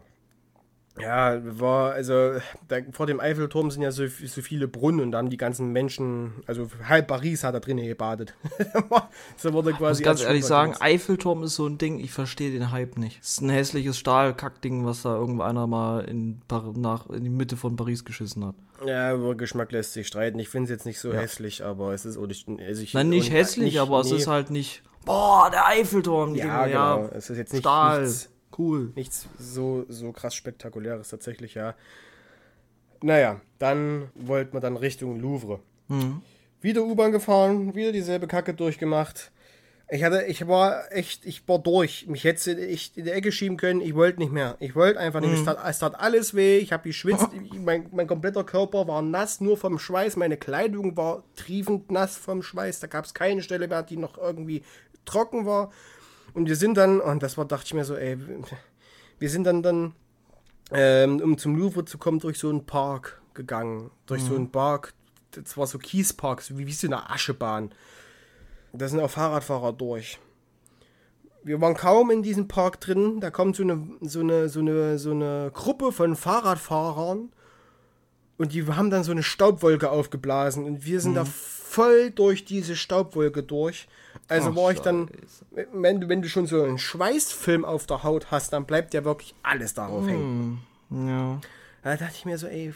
Ja, war, also, da, vor dem Eiffelturm sind ja so, so viele Brunnen und da haben die ganzen Menschen, also halb Paris hat da drinnen gebadet. so wurde Ich muss quasi. ganz ehrlich sagen. Eiffelturm ist so ein Ding, ich verstehe den Hype nicht. Es ist ein hässliches Stahlkackding, was da irgendeiner mal in, nach, in die Mitte von Paris geschissen hat. Ja, über Geschmack lässt sich streiten. Ich finde es jetzt nicht so hässlich, aber es ist auch nicht. Also ich, Nein, nicht hässlich, nicht- aber es nee. ist halt nicht, boah, der Eiffelturm. Ja, genau. Es ist jetzt nicht, Stahl, nichts, cool. nichts so, so krass spektakuläres tatsächlich, ja. Naja, dann wollten wir dann Richtung Louvre. Mhm. Wieder U-Bahn gefahren, wieder dieselbe Kacke durchgemacht. Ich hatte, ich war echt, ich war durch. Mich hätte ich in der Ecke schieben können. Ich wollte nicht mehr. Ich wollte einfach nicht. Es, tat, es tat alles weh. Ich habe geschwitzt. Ich, mein, mein kompletter Körper war nass, nur vom Schweiß. Meine Kleidung war triefend nass vom Schweiß. Da gab es keine Stelle mehr, die noch irgendwie trocken war. Und wir sind dann, und das war, dachte ich mir so, ey, wir sind dann dann, ähm, um zum Louvre zu kommen, durch so einen Park gegangen. Durch so einen Park, das war so Kiespark, so wie, wie so eine Aschebahn. Da sind auch Fahrradfahrer durch. Wir waren kaum in diesem Park drin. Da kommt so eine, so eine, so eine, so eine Gruppe von Fahrradfahrern Und die haben dann so eine Staubwolke aufgeblasen und wir sind mhm. da voll durch diese Staubwolke durch. Also Ach, war ich dann, wenn, wenn du schon so einen Schweißfilm auf der Haut hast, dann bleibt ja wirklich alles darauf hängen. Mhm. Ja. Da dachte ich mir so, ey,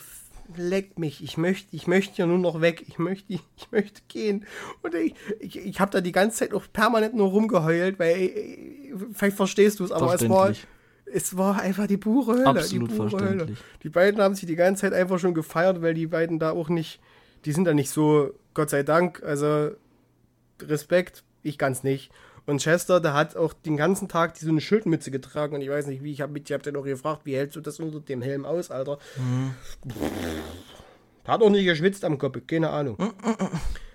leck mich, ich möchte, ich möchte ja nur noch weg, ich möchte, ich möchte gehen. Und ich, ich, ich habe da die ganze Zeit auch permanent nur rumgeheult, weil, ey, vielleicht verstehst du es, aber es war, es war einfach die pure Hölle. Absolut die pure Hölle. Die beiden haben sich die ganze Zeit einfach schon gefeiert, weil die beiden da auch nicht, die sind da nicht so, Gott sei Dank, also Respekt, ich kann's nicht. Und Chester, der hat auch den ganzen Tag so eine Schildmütze getragen und ich weiß nicht wie, ich habe ich hab den auch gefragt, wie hältst du das unter dem Helm aus, Alter? Mhm. Hat auch nicht geschwitzt am Kopf, keine Ahnung.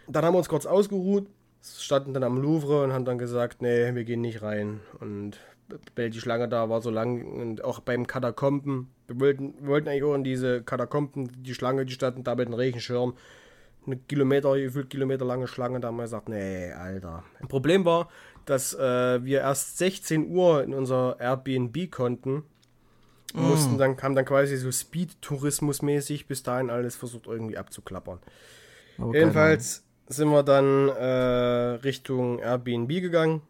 Dann haben wir uns kurz ausgeruht, standen dann am Louvre und haben dann gesagt, nee, wir gehen nicht rein. Und weil die Schlange da war so lang und auch beim Katakomben, wir wollten, wir wollten eigentlich auch in diese Katakomben, die Schlange, die standen da mit dem Regenschirm, eine Kilometer, gefühlt Kilometer lange Schlange, da haben wir gesagt, nee, Alter. Problem war, dass äh, wir erst 16 Uhr in unser Airbnb konnten. Mm. Mussten dann, kam dann quasi so Speed-Tourismus-mäßig bis dahin alles versucht irgendwie abzuklappern. Okay, Jedenfalls sind wir dann äh, Richtung Airbnb gegangen.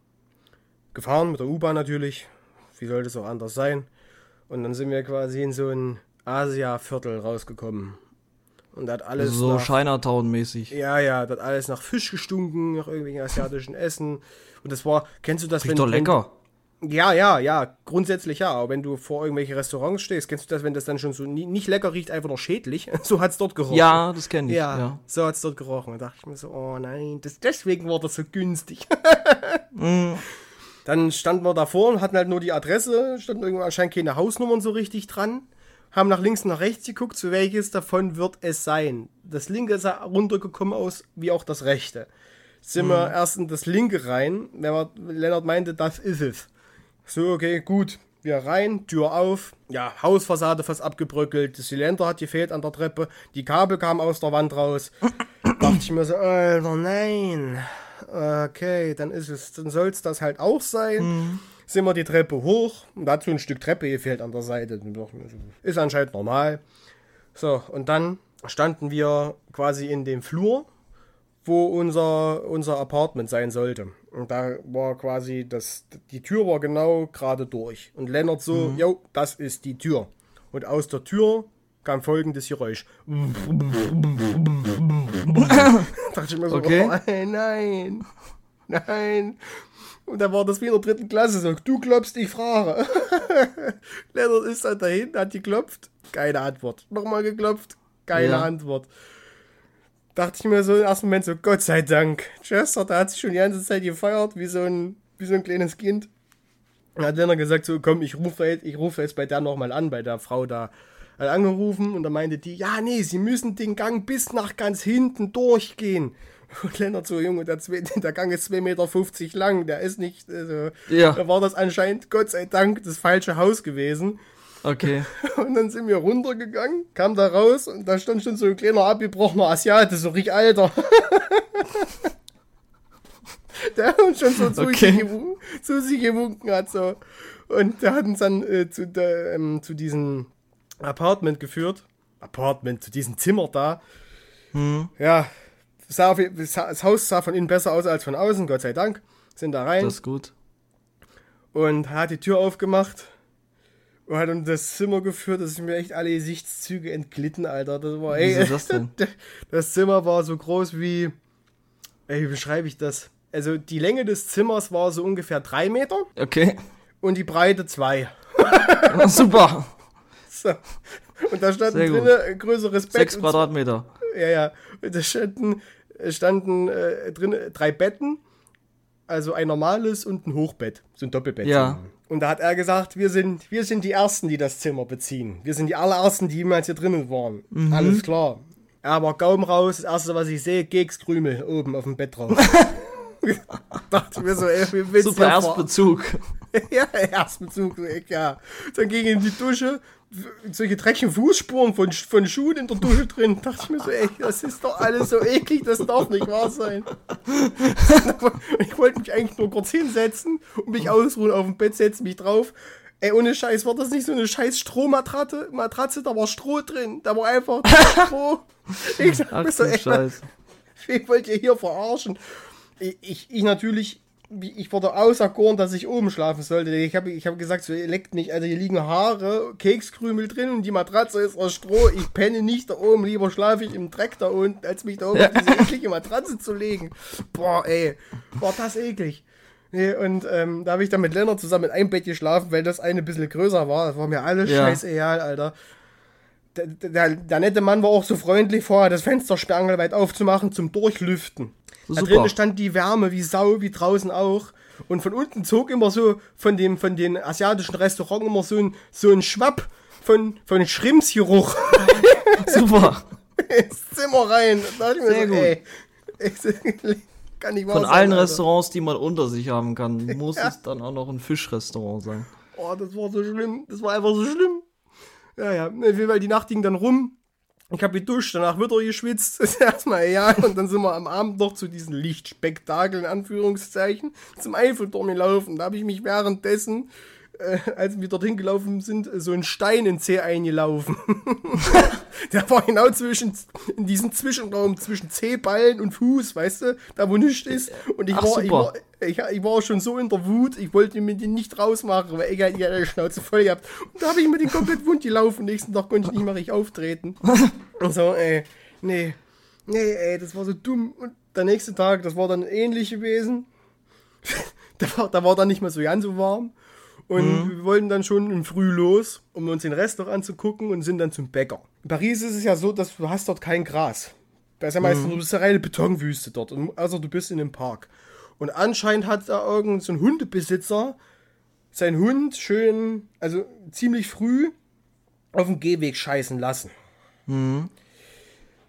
Gefahren mit der U-Bahn natürlich. Wie sollte es auch anders sein? Und dann sind wir quasi in so ein Asia-Viertel rausgekommen. Und da hat alles. So Chinatown-mäßig. Ja, ja, da hat alles nach Fisch gestunken, nach irgendwelchen asiatischen Essen. Und das war, kennst du das, Riecht wenn. doch lecker. Ja, ja, ja, grundsätzlich ja. Aber wenn du vor irgendwelche Restaurants stehst, kennst du das, wenn das dann schon so nie, nicht lecker riecht, einfach nur schädlich? So hat es dort gerochen. Ja, das kenne ich. Ja, ja. so hat es dort gerochen. Und da dachte ich mir so, oh nein, das, deswegen war das so günstig. mm. Dann standen wir davor und hatten halt nur die Adresse, standen irgendwo anscheinend keine Hausnummern so richtig dran. Haben nach links und nach rechts geguckt, zu welches davon wird es sein. Das linke sah runtergekommen aus, wie auch das rechte sind mhm. wir erst in das linke rein. Wenn man, Lennart meinte, das ist es. So, okay, gut. Wir rein, Tür auf. Ja, Hausfassade fast abgebröckelt. Das Zylinder hat gefehlt an der Treppe. Die Kabel kamen aus der Wand raus. Dachte ich mir so, Alter, nein. Okay, dann ist es, dann soll es das halt auch sein. Mhm. Sind wir die Treppe hoch und dazu ein Stück Treppe gefehlt an der Seite. Ist anscheinend normal. So, und dann standen wir quasi in dem Flur wo unser, unser Apartment sein sollte. Und da war quasi, das, die Tür war genau gerade durch. Und Lennart so, mhm. jo, das ist die Tür. Und aus der Tür kam folgendes Geräusch. dachte ich mir so, okay. oh, nein, nein. Und dann war das wie in der dritten Klasse so, du klopfst, ich frage. Lennart ist dann dahin, hat geklopft, keine Antwort. Nochmal geklopft, keine ja. Antwort dachte ich mir so im ersten Moment so, Gott sei Dank. Chester, der hat sich schon die ganze Zeit gefeiert, wie so ein, wie so ein kleines Kind. Dann hat Lennart gesagt so, komm, ich rufe jetzt, ich rufe jetzt bei der nochmal an, bei der Frau da. Hat angerufen und da meinte die, ja, nee, sie müssen den Gang bis nach ganz hinten durchgehen. Und Lennart so, Junge, der, der Gang ist 2,50 Meter lang, der ist nicht, also, ja. da war das anscheinend, Gott sei Dank, das falsche Haus gewesen. Okay. Und dann sind wir runtergegangen, kam da raus und da stand schon so ein kleiner abgebrochener Asiate, so richtig alter. der uns schon so zu, okay. sich gewunken, zu sich gewunken hat. So. Und der hat uns dann äh, zu, der, ähm, zu diesem Apartment geführt. Apartment, zu diesem Zimmer da. Hm. Ja, sah, das Haus sah von innen besser aus als von außen, Gott sei Dank. Sind da rein. Das ist gut. Und hat die Tür aufgemacht und hat uns das Zimmer geführt, dass ich mir echt alle Gesichtszüge entglitten, Alter. Das war, ey, das, denn? das Zimmer war so groß wie, ey, wie beschreibe ich das? Also die Länge des Zimmers war so ungefähr drei Meter. Okay. Und die Breite zwei. super. So. Und da standen drin ein größeres Bett. Sechs Quadratmeter. ja, ja. Und da standen, standen äh, drin drei Betten. Also ein normales und ein Hochbett. So ein Doppelbett. Ja. Und da hat er gesagt, wir sind, wir sind die Ersten, die das Zimmer beziehen. Wir sind die allerersten, die jemals hier drinnen waren. Mhm. Alles klar. Er war Gaumen raus, das erste, was ich sehe, Kekskrümel oben auf dem Bett drauf. dachte mir so, ey, wie willst Super Erstbezug. ja, Erstbezug, ja. Dann ging in die Dusche, solche dreckigen Fußspuren von, von Schuhen in der Dusche drin. Dachte ich mir so, ey, das ist doch alles so eklig, das darf nicht wahr sein. ich wollte mich eigentlich nur kurz hinsetzen und mich ausruhen auf dem Bett, setzen mich drauf. Ey, ohne Scheiß, war das nicht so eine scheiß Strohmatratze? Matratze, da war Stroh drin. Da war einfach Stroh. Ich sag, Ach, so, ey. Wen wollt ihr hier verarschen? Ich, ich, ich natürlich ich wurde auserkoren, dass ich oben schlafen sollte. Ich habe ich hab gesagt, so leckt nicht. Also hier liegen Haare, Kekskrümel drin und die Matratze ist aus Stroh. Ich penne nicht da oben. Lieber schlafe ich im Dreck da unten, als mich da oben auf diese eklige Matratze zu legen. Boah, ey. War das eklig. Nee, und ähm, da habe ich dann mit Lennart zusammen in einem Bett geschlafen, weil das eine ein bisschen größer war. Das war mir alles ja. scheißegal, Alter. Der, der, der, nette Mann war auch so freundlich vorher, das Fenster sperrangelweit aufzumachen zum Durchlüften. Super. Da drinnen stand die Wärme wie Sau, wie draußen auch. Und von unten zog immer so von dem, von den asiatischen Restaurants immer so ein, so ein Schwapp von, von Schrimpsgeruch. Super. Ins Zimmer rein. Da ich mir Sehr so, gut. Ey, kann ich Von allen Alter. Restaurants, die man unter sich haben kann, muss ja. es dann auch noch ein Fischrestaurant sein. Oh, das war so schlimm. Das war einfach so schlimm. Ja, ja. Weil die Nacht ging dann rum. Ich habe geduscht, danach wird er geschwitzt. Ist erstmal ja. Und dann sind wir am Abend noch zu diesen Lichtspektakeln, Anführungszeichen, zum Eiffelturm gelaufen. Da habe ich mich währenddessen äh, als wir dorthin gelaufen sind, so ein Stein in C eingelaufen. der war genau zwischen, in diesem Zwischenraum zwischen C-Ballen und Fuß, weißt du, da wo nichts ist. Und ich, Ach, war, ich, war, ich, ich, war schon so in der Wut, ich wollte mir den nicht rausmachen, weil ich hatte die Schnauze voll gehabt. Und da habe ich mir den komplett wund gelaufen. Nächsten Tag konnte ich nicht mehr richtig auftreten. Und so, ey, nee, nee, ey, das war so dumm. Und der nächste Tag, das war dann ähnlich gewesen. da, war, da war dann nicht mehr so ganz so warm. Und mhm. wir wollten dann schon im Früh los, um uns den Rest noch anzugucken und sind dann zum Bäcker. In Paris ist es ja so, dass du hast dort kein Gras. Da ist ja meistens mhm. eine reine Betonwüste dort. Also du bist in einem Park. Und anscheinend hat da irgendein so ein Hundebesitzer seinen Hund schön, also ziemlich früh auf dem Gehweg scheißen lassen. Mhm.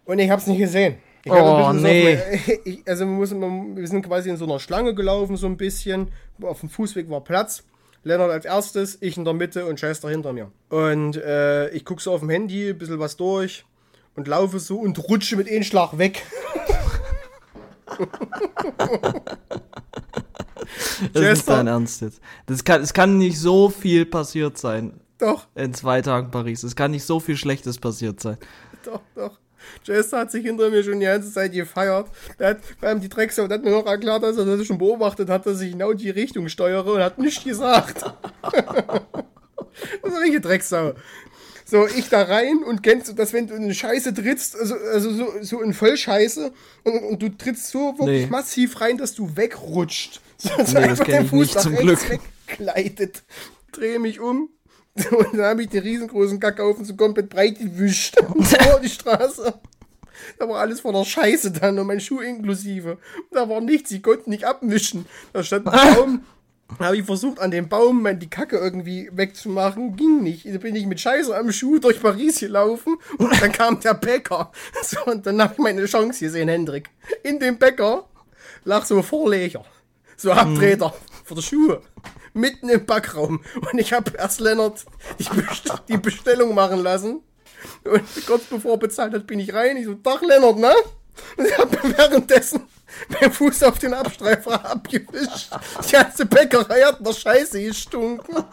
Und ich hab's nicht gesehen. Ich oh, nee. So, ich, also wir, müssen, wir sind quasi in so einer Schlange gelaufen, so ein bisschen. Auf dem Fußweg war Platz. Lennart als erstes, ich in der Mitte und Chester hinter mir. Und äh, ich gucke so auf dem Handy, ein bisschen was durch und laufe so und rutsche mit einem Schlag weg. das ist dein Ernst jetzt. Das kann, es kann nicht so viel passiert sein. Doch. In zwei Tagen Paris. Es kann nicht so viel Schlechtes passiert sein. Doch, doch. Jester hat sich hinter mir schon die ganze Zeit gefeiert. Der hat beim die Drecksau, der hat mir noch erklärt, dass er das schon beobachtet hat, dass ich genau die Richtung steuere und hat nichts gesagt. das ist eine richtige Drecksau. So, ich da rein und kennst du das, wenn du in eine Scheiße trittst, also, also so, so in Vollscheiße und, und du trittst so wirklich nee. massiv rein, dass du wegrutscht. So, nee, das kenne ich nicht, zum Glück. Weggleitet. Drehe mich um, Und dann habe ich den riesengroßen Kackhaufen so komplett breit gewischt vor die Straße. Da war alles voller Scheiße dann und mein Schuh inklusive. Da war nichts, sie konnten nicht abmischen. Da stand ein Baum. Da habe ich versucht, an dem Baum die Kacke irgendwie wegzumachen. Ging nicht. Da bin ich mit Scheiße am Schuh durch Paris gelaufen und dann kam der Bäcker. So, und dann habe ich meine Chance gesehen, Hendrik. In dem Bäcker lag so ein Vorleger. So Abtreter mhm. für die Schuhe mitten im Backraum. Und ich habe erst Lennart die Bestellung machen lassen. Und kurz bevor er bezahlt hat, bin ich rein. Ich so, Tag Lennart, ne? Und ich habe währenddessen meinen Fuß auf den Abstreifer abgewischt. Die ganze Bäckerei hat nach Scheiße gestunken.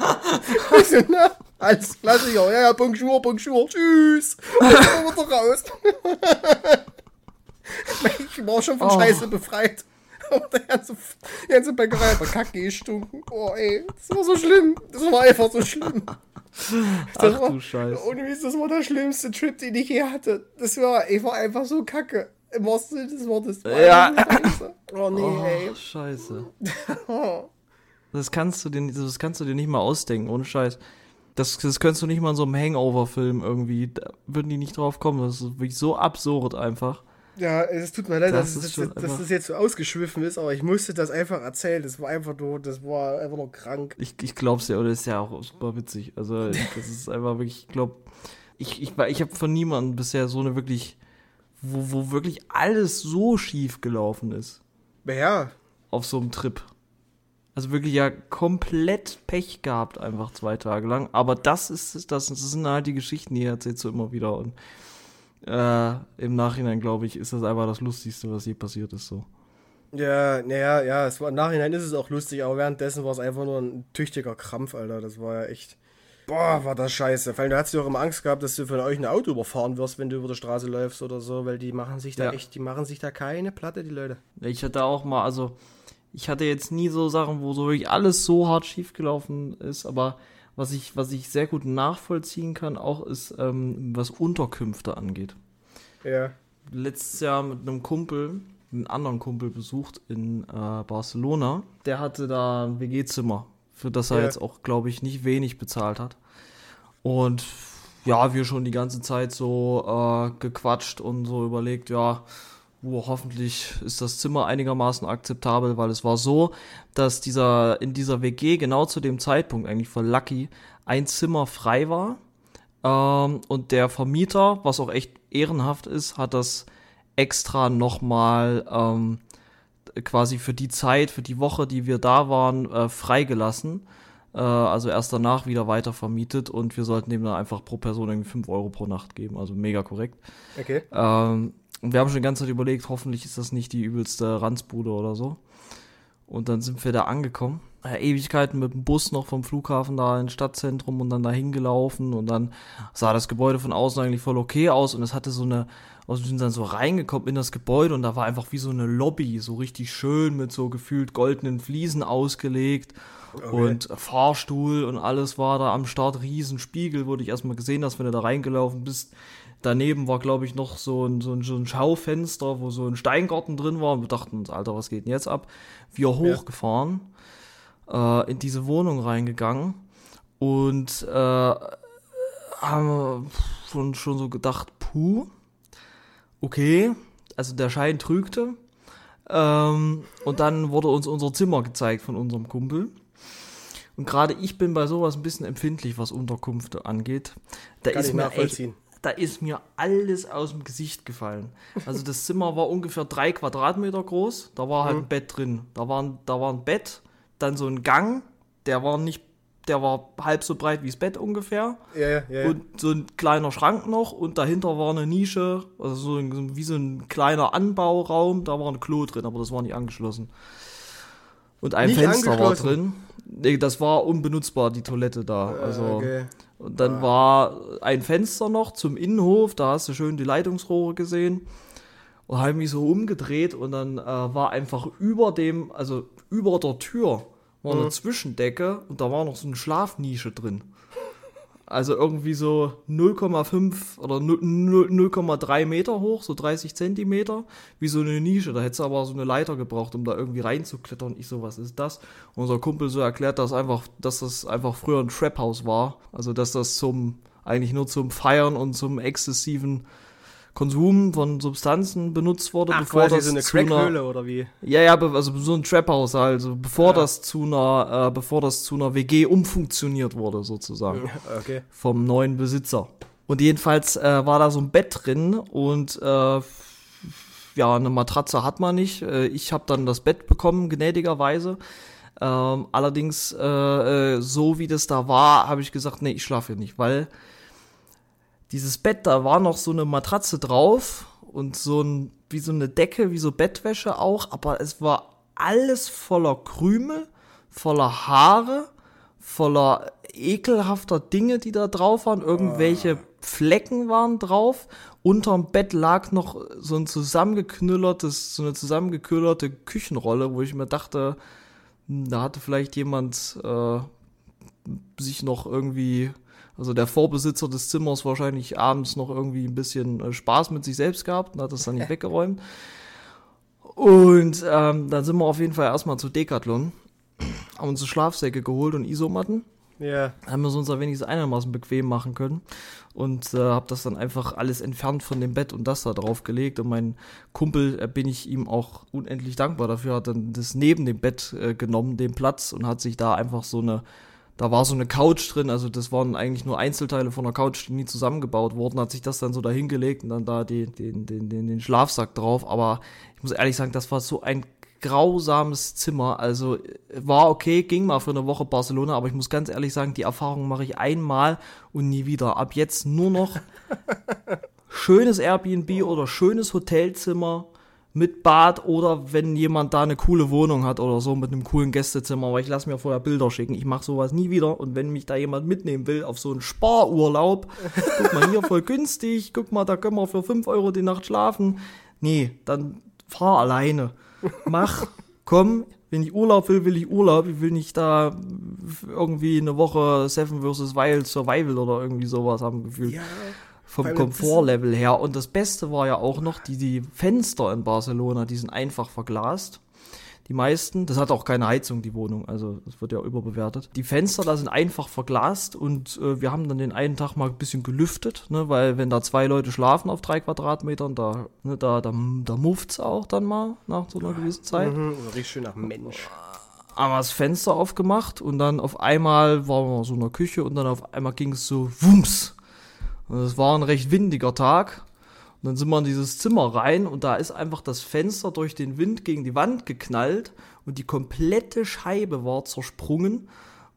Ich so, na, alles Klassiker. Ja, ja, Bonjour, Bonjour, tschüss. Und dann wieder raus. Ich war schon von oh. Scheiße befreit. Der ganze, die ganze Bäckerei hat Kacke gestunken. Oh, ey, das war so schlimm. Das war einfach so schlimm. Das Ach war, du Scheiße. Ohne Mist, das war der schlimmste Trip, den ich je hatte. Das war, ich war einfach so kacke. Im wahrsten Sinne des Wortes. Ja. Oh nee, oh, ey. Scheiße. das kannst du dir, das kannst du dir nicht mal ausdenken, ohne Scheiß. Das, das könntest du nicht mal in so einem Hangover-Film irgendwie. Da würden die nicht drauf kommen. Das ist wirklich so absurd einfach. Ja, es tut mir leid, das dass, das, dass das jetzt so ausgeschwiffen ist, aber ich musste das einfach erzählen. Das war einfach nur, das war einfach nur krank. Ich, ich glaub's ja, oder ist ja auch super witzig. Also, das ist einfach wirklich, ich glaub, ich, ich, ich habe von niemandem bisher so eine wirklich, wo, wo wirklich alles so schief gelaufen ist. Ja. Auf so einem Trip. Also wirklich ja komplett Pech gehabt, einfach zwei Tage lang. Aber das ist das, das sind halt die Geschichten, die erzählst du immer wieder. Und äh, im Nachhinein, glaube ich, ist das einfach das Lustigste, was je passiert ist. So. Ja, naja, ja, es war, im Nachhinein ist es auch lustig, aber währenddessen war es einfach nur ein tüchtiger Krampf, Alter. Das war ja echt. Boah, war das scheiße. Vor allem, du hast ja auch immer Angst gehabt, dass du von euch ein Auto überfahren wirst, wenn du über die Straße läufst oder so, weil die machen sich da ja. echt, die machen sich da keine Platte, die Leute. Ich hatte auch mal, also, ich hatte jetzt nie so Sachen, wo so wirklich alles so hart schiefgelaufen ist, aber was ich, was ich sehr gut nachvollziehen kann, auch ist, ähm, was Unterkünfte angeht. Ja. Letztes Jahr mit einem Kumpel, einen anderen Kumpel besucht in äh, Barcelona. Der hatte da ein WG-Zimmer für das er ja. jetzt auch, glaube ich, nicht wenig bezahlt hat. Und ja, wir schon die ganze Zeit so äh, gequatscht und so überlegt, ja, wo hoffentlich ist das Zimmer einigermaßen akzeptabel, weil es war so, dass dieser in dieser WG genau zu dem Zeitpunkt eigentlich für Lucky ein Zimmer frei war ähm, und der Vermieter, was auch echt ehrenhaft ist, hat das extra nochmal ähm, quasi für die Zeit, für die Woche, die wir da waren, äh, freigelassen. Äh, also erst danach wieder weiter vermietet und wir sollten dem dann einfach pro Person irgendwie 5 Euro pro Nacht geben. Also mega korrekt. Okay. Ähm, und wir haben schon die ganze Zeit überlegt, hoffentlich ist das nicht die übelste Ranzbude oder so. Und dann sind wir da angekommen. Ewigkeiten mit dem Bus noch vom Flughafen da ins Stadtzentrum und dann dahin gelaufen und dann sah das Gebäude von außen eigentlich voll okay aus und es hatte so eine also wir sind dann so reingekommen in das Gebäude und da war einfach wie so eine Lobby, so richtig schön mit so gefühlt goldenen Fliesen ausgelegt. Okay. Und Fahrstuhl und alles war da am Start, Riesenspiegel, wurde ich erstmal gesehen, dass wenn du da reingelaufen bist. Daneben war, glaube ich, noch so ein, so, ein, so ein Schaufenster, wo so ein Steingarten drin war. Und wir dachten uns, Alter, was geht denn jetzt ab? Wir hochgefahren, ja. äh, in diese Wohnung reingegangen und äh, haben schon, schon so gedacht, puh, okay, also der Schein trügte. Ähm, und dann wurde uns unser Zimmer gezeigt von unserem Kumpel. Und gerade ich bin bei sowas ein bisschen empfindlich, was Unterkünfte angeht. Da Kann ist mir echt, da ist mir alles aus dem Gesicht gefallen. Also das Zimmer war ungefähr drei Quadratmeter groß. Da war halt mhm. ein Bett drin. Da war, ein, da war ein Bett, dann so ein Gang, der war nicht der war halb so breit wie das Bett ungefähr. Ja, ja, ja. Und so ein kleiner Schrank noch und dahinter war eine Nische, also so ein, wie so ein kleiner Anbauraum, da war ein Klo drin, aber das war nicht angeschlossen. Und ein nicht Fenster war drin. Nee, das war unbenutzbar, die Toilette da. Ah, also, okay. Und dann ah. war ein Fenster noch zum Innenhof, da hast du schön die Leitungsrohre gesehen. Und habe mich so umgedreht und dann äh, war einfach über dem, also über der Tür, war eine mhm. Zwischendecke und da war noch so eine Schlafnische drin. Also irgendwie so 0,5 oder 0,3 Meter hoch, so 30 Zentimeter, wie so eine Nische. Da hättest du aber so eine Leiter gebraucht, um da irgendwie reinzuklettern. Ich so, was ist das? Unser Kumpel so erklärt, dass einfach, dass das einfach früher ein Trap-House war. Also dass das zum, eigentlich nur zum Feiern und zum exzessiven Konsum von Substanzen benutzt wurde, Ach, bevor das so eine zu einer, oder wie? Ja, ja, also so ein Trap House also bevor ja. das zu einer, äh, bevor das zu einer WG umfunktioniert wurde sozusagen okay. vom neuen Besitzer. Und jedenfalls äh, war da so ein Bett drin und äh, ja, eine Matratze hat man nicht. Äh, ich habe dann das Bett bekommen, gnädigerweise. Ähm, allerdings, äh, äh, so wie das da war, habe ich gesagt, nee, ich schlafe hier nicht, weil dieses Bett, da war noch so eine Matratze drauf und so ein, wie so eine Decke, wie so Bettwäsche auch, aber es war alles voller Krümel, voller Haare, voller ekelhafter Dinge, die da drauf waren. Irgendwelche oh. Flecken waren drauf. Unterm Bett lag noch so ein zusammengeknüllertes, so eine zusammengekühlerte Küchenrolle, wo ich mir dachte, hm, da hatte vielleicht jemand äh, sich noch irgendwie also der Vorbesitzer des Zimmers wahrscheinlich abends noch irgendwie ein bisschen äh, Spaß mit sich selbst gehabt und hat das dann nicht weggeräumt. Und ähm, dann sind wir auf jeden Fall erstmal zu Decathlon, haben uns Schlafsäcke geholt und Isomatten. Ja. Haben wir es uns da wenigstens einigermaßen bequem machen können. Und äh, habe das dann einfach alles entfernt von dem Bett und das da drauf gelegt. Und mein Kumpel, äh, bin ich ihm auch unendlich dankbar dafür, hat dann das neben dem Bett äh, genommen, den Platz, und hat sich da einfach so eine da war so eine Couch drin, also das waren eigentlich nur Einzelteile von einer Couch, die nie zusammengebaut wurden, hat sich das dann so dahingelegt und dann da den, den, den, den, den Schlafsack drauf. Aber ich muss ehrlich sagen, das war so ein grausames Zimmer. Also war okay, ging mal für eine Woche Barcelona, aber ich muss ganz ehrlich sagen, die Erfahrung mache ich einmal und nie wieder. Ab jetzt nur noch schönes Airbnb oder schönes Hotelzimmer mit Bad oder wenn jemand da eine coole Wohnung hat oder so mit einem coolen Gästezimmer, aber ich lasse mir vorher Bilder schicken. Ich mache sowas nie wieder und wenn mich da jemand mitnehmen will auf so einen Sparurlaub, guck mal hier voll günstig, guck mal, da können wir für 5 Euro die Nacht schlafen. Nee, dann fahr alleine. Mach, komm, wenn ich Urlaub will, will ich Urlaub. Ich will nicht da irgendwie eine Woche Seven vs. Wild Survival oder irgendwie sowas haben gefühlt. Ja, vom Komfortlevel her. Und das Beste war ja auch noch, die, die Fenster in Barcelona, die sind einfach verglast. Die meisten, das hat auch keine Heizung, die Wohnung, also das wird ja überbewertet. Die Fenster da sind einfach verglast und äh, wir haben dann den einen Tag mal ein bisschen gelüftet, ne, weil wenn da zwei Leute schlafen auf drei Quadratmetern, da, ne, da, da, da mufft's auch dann mal nach so einer gewissen Zeit. Mhm, riecht schön nach Mensch. Haben wir das Fenster aufgemacht und dann auf einmal waren wir so in der Küche und dann auf einmal ging es so wumms und es war ein recht windiger Tag. Und dann sind wir in dieses Zimmer rein und da ist einfach das Fenster durch den Wind gegen die Wand geknallt und die komplette Scheibe war zersprungen.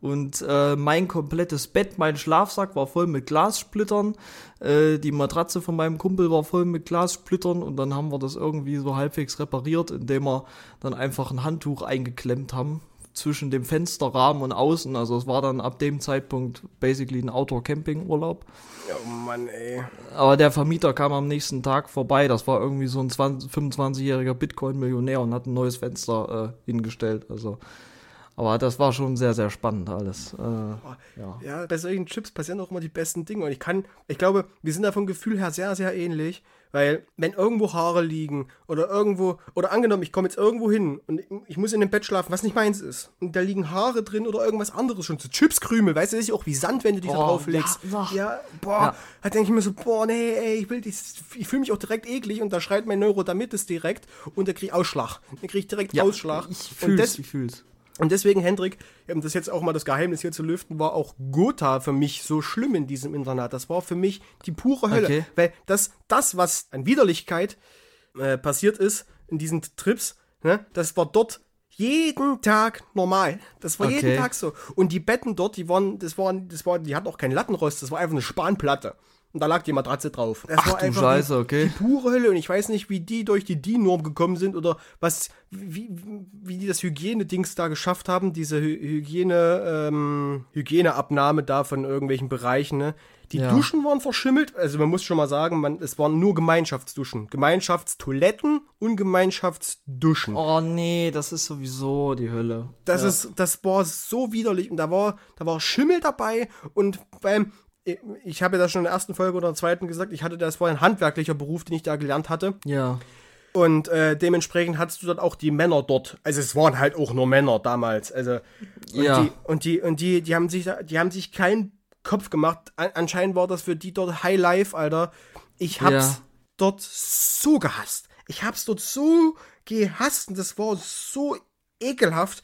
Und äh, mein komplettes Bett, mein Schlafsack war voll mit Glassplittern. Äh, die Matratze von meinem Kumpel war voll mit Glassplittern. Und dann haben wir das irgendwie so halbwegs repariert, indem wir dann einfach ein Handtuch eingeklemmt haben zwischen dem Fensterrahmen und außen. Also es war dann ab dem Zeitpunkt basically ein Outdoor-Camping-Urlaub. Oh Mann, ey. Aber der Vermieter kam am nächsten Tag vorbei. Das war irgendwie so ein 25-jähriger Bitcoin-Millionär und hat ein neues Fenster äh, hingestellt. Also aber das war schon sehr, sehr spannend alles. Äh, ja. ja, bei solchen Chips passieren auch immer die besten Dinge. Und ich kann, ich glaube, wir sind da vom Gefühl her sehr, sehr ähnlich. Weil, wenn irgendwo Haare liegen oder irgendwo, oder angenommen, ich komme jetzt irgendwo hin und ich muss in dem Bett schlafen, was nicht meins ist, und da liegen Haare drin oder irgendwas anderes schon, so Chipskrümel, weißt du, das ist ja auch wie Sand, wenn du die oh, da drauflegst. Ja, ja, boah, ja. da denke ich mir so, boah, nee, ey, ich will das, ich fühle mich auch direkt eklig und da schreit mein Neurodermitis direkt und der kriegt Ausschlag. Der kriegt direkt ja, Ausschlag. Ich fühl's, und das, ich fühl's. Und deswegen, Hendrik, um das jetzt auch mal das Geheimnis hier zu lüften, war auch Gotha für mich so schlimm in diesem Internat. Das war für mich die pure Hölle. Okay. Weil das, das, was an Widerlichkeit äh, passiert ist in diesen Trips, ne, das war dort jeden Tag normal. Das war okay. jeden Tag so. Und die Betten dort, die waren, das waren, das war, die hatten auch keinen Lattenrost, das war einfach eine Spanplatte und da lag die Matratze drauf. Das Ach du Scheiße, okay. Die pure Hölle und ich weiß nicht, wie die durch die DIN-Norm gekommen sind oder was, wie, wie die das Hygienedings da geschafft haben, diese Hygiene, ähm, Hygieneabnahme da von irgendwelchen Bereichen, ne? Die ja. Duschen waren verschimmelt, also man muss schon mal sagen, man, es waren nur Gemeinschaftsduschen. Gemeinschaftstoiletten und Gemeinschaftsduschen. Oh nee, das ist sowieso die Hölle. Das ja. ist, das war so widerlich und da war, da war Schimmel dabei und beim, ich habe ja das schon in der ersten Folge oder in der zweiten gesagt, ich hatte das vorher ein handwerklicher Beruf, den ich da gelernt hatte. Ja. Und äh, dementsprechend hattest du dann auch die Männer dort. Also es waren halt auch nur Männer damals. Also und ja. die und die und die die haben sich die haben sich keinen Kopf gemacht. An, anscheinend war das für die dort High Life, Alter. Ich hab's ja. dort so gehasst. Ich hab's dort so gehasst und das war so ekelhaft.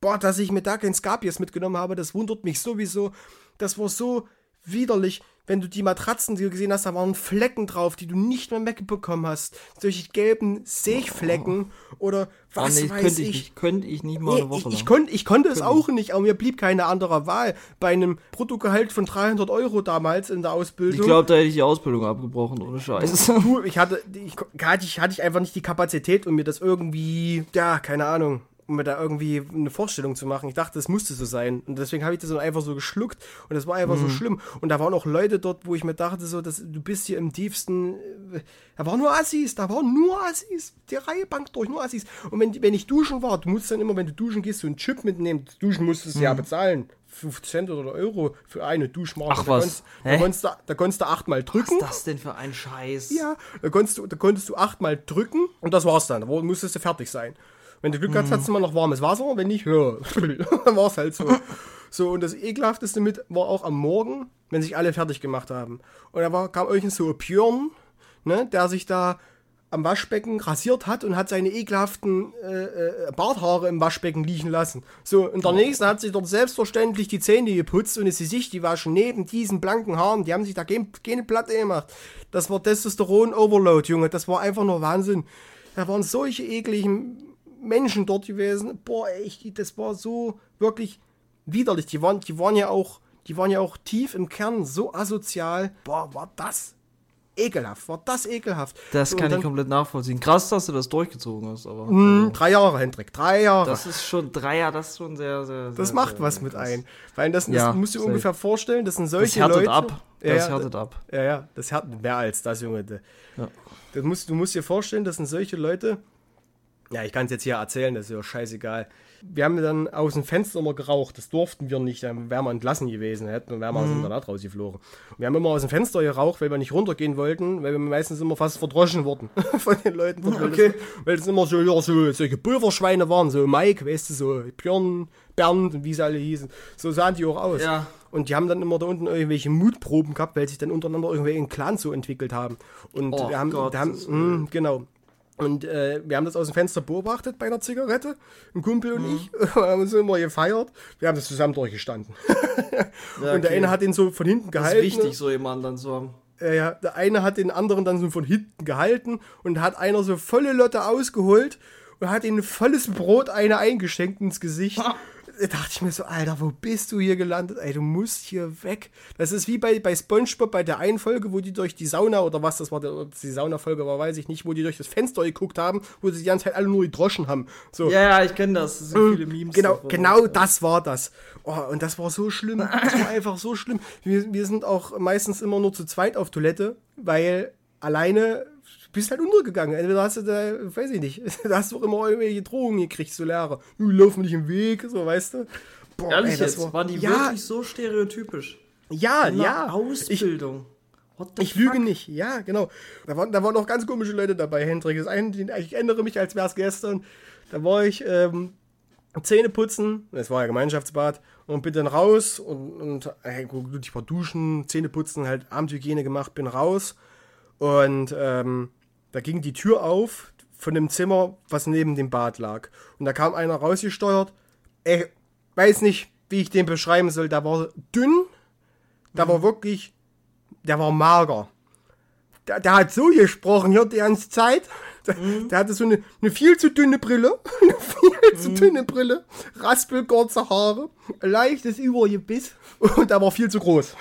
Boah, dass ich mir da kein Scapies mitgenommen habe, das wundert mich sowieso. Das war so widerlich, wenn du die Matratzen, die du gesehen hast, da waren Flecken drauf, die du nicht mehr wegbekommen hast. Solche gelben Sechflecken oh. oder was oh nee, weiß könnte ich. ich. Könnte ich nicht mal eine Woche Ich, ich, konnt, ich konnte es auch nicht, aber mir blieb keine andere Wahl. Bei einem Bruttogehalt von 300 Euro damals in der Ausbildung. Ich glaube, da hätte ich die Ausbildung abgebrochen, ohne Scheiß. Ich hatte, ich, hatte, ich, hatte ich einfach nicht die Kapazität, um mir das irgendwie, ja, keine Ahnung, um mir da irgendwie eine Vorstellung zu machen. Ich dachte, es musste so sein. Und deswegen habe ich das einfach so geschluckt. Und das war einfach mhm. so schlimm. Und da waren auch Leute dort, wo ich mir dachte, so, dass du bist hier im tiefsten. Äh, da waren nur Assis, da waren nur Assis. Die Reihe Bank durch, nur Assis. Und wenn, wenn ich duschen war, du musst dann immer, wenn du duschen gehst, so einen Chip mitnehmen. Duschen musstest du mhm. ja bezahlen. 5 Cent oder Euro für eine Duschmarke. Ach was? Da konntest, da, da konntest du achtmal drücken. Was ist das denn für ein Scheiß? Ja, da konntest du, da konntest du achtmal drücken und das war's dann. Da musstest du fertig sein. Wenn du Glück hast, mhm. hast du mal noch warmes Wasser, wenn nicht, ja, dann war es halt so. So, und das Ekelhafteste mit war auch am Morgen, wenn sich alle fertig gemacht haben. Und da war, kam euch so ein Björn, ne, der sich da am Waschbecken rasiert hat und hat seine ekelhaften äh, äh, Barthaare im Waschbecken liegen lassen. So, und der nächste hat sich dort selbstverständlich die Zähne geputzt und ist sich die waschen neben diesen blanken Haaren. Die haben sich da keine Platte gemacht. Das war Testosteron-Overload, Junge. Das war einfach nur Wahnsinn. Da waren solche ekligen Menschen dort gewesen. Boah, echt, das war so wirklich widerlich. Die waren, die waren ja auch, die waren ja auch tief im Kern so asozial. Boah, war das ekelhaft, war das ekelhaft. Das kann dann- ich komplett nachvollziehen. Krass, dass du das durchgezogen hast, aber. Hm, also, drei Jahre, Hendrik, drei Jahre. das ist schon Dreier, das ist schon sehr, sehr. Das sehr, macht sehr, was sehr mit krass. ein. Weil das, das Ja, musst du ungefähr vorstellen, das sind Das solche härtet Leute. ab. Ja, Das härtet ab. Ja, ja, das hat mehr als das, Junge. Ja. Das musst, du musst dir vorstellen, das sind solche Leute. Ja, ich kann es jetzt hier erzählen, das ist ja scheißegal. Wir haben dann aus dem Fenster immer geraucht, das durften wir nicht, dann wären wir entlassen gewesen, hätten, wären wir aus dem Internat rausgeflogen. Wir haben immer aus dem Fenster geraucht, weil wir nicht runtergehen wollten, weil wir meistens immer fast verdroschen wurden von den Leuten. Okay. Weil das immer so, ja, so solche Pulverschweine waren, so Mike, weißt du, so Björn, Bernd und wie sie alle hießen. So sahen die auch aus. Ja. Und die haben dann immer da unten irgendwelche Mutproben gehabt, weil sich dann untereinander irgendwelche Clans so entwickelt haben. Und Oh wir haben, Gott, haben mh, genau. Und äh, wir haben das aus dem Fenster beobachtet bei einer Zigarette, ein Kumpel Mhm. und ich. Wir haben uns immer gefeiert. Wir haben das zusammen durchgestanden. Ja, Und der okay. eine hat ihn so von hinten Das gehalten. ist wichtig, so jemanden dann zu haben. Äh, ja, der eine hat den anderen dann so von hinten gehalten und hat einer so volle Lotte ausgeholt und hat ihm volles Brot eine eingeschenkt ins Gesicht. Da dachte ich mir so, Alter, wo bist du hier gelandet? Ey, du musst hier weg. Das ist wie bei, bei Spongebob bei der einen Folge, wo die durch die Sauna oder was das war, das die Sauna-Folge war, weiß ich nicht, wo die durch das Fenster geguckt haben, wo sie die ganze Zeit alle nur gedroschen haben. So, Ja, ja, ich kenne das. Es sind viele Memes. Genau, davon. genau das war das. Oh, und das war so schlimm. Das war einfach so schlimm. Wir, wir sind auch meistens immer nur zu zweit auf Toilette, weil alleine bist halt untergegangen. Entweder hast du da, weiß ich nicht, da hast du auch immer irgendwelche Drohungen gekriegt zu Lehrer. Du lauf mir nicht im Weg, so weißt du. Boah, Ehrlich ey, das jetzt, war- waren die ja, wirklich so stereotypisch? Ja, ja. Ich, Ausbildung. What the ich fuck? lüge nicht, ja, genau. Da waren, da waren auch ganz komische Leute dabei, Hendrik. Das eine, den- ich erinnere mich, als wäre es gestern. Da war ich ähm, Zähne putzen, es war ja Gemeinschaftsbad, und bin dann raus und, und äh, gut, ich war duschen, Zähne putzen, halt Abendhygiene gemacht, bin raus. Und ähm, da ging die Tür auf von dem Zimmer, was neben dem Bad lag. Und da kam einer rausgesteuert. Ich weiß nicht, wie ich den beschreiben soll. Der war dünn, der war wirklich, der war mager. Der, der hat so gesprochen hier die ganze Zeit. Der, der hatte so eine, eine viel zu dünne Brille. Eine viel zu dünne Brille. Raspelkurze Haare. Leichtes Übergebiss. Und der war viel zu groß.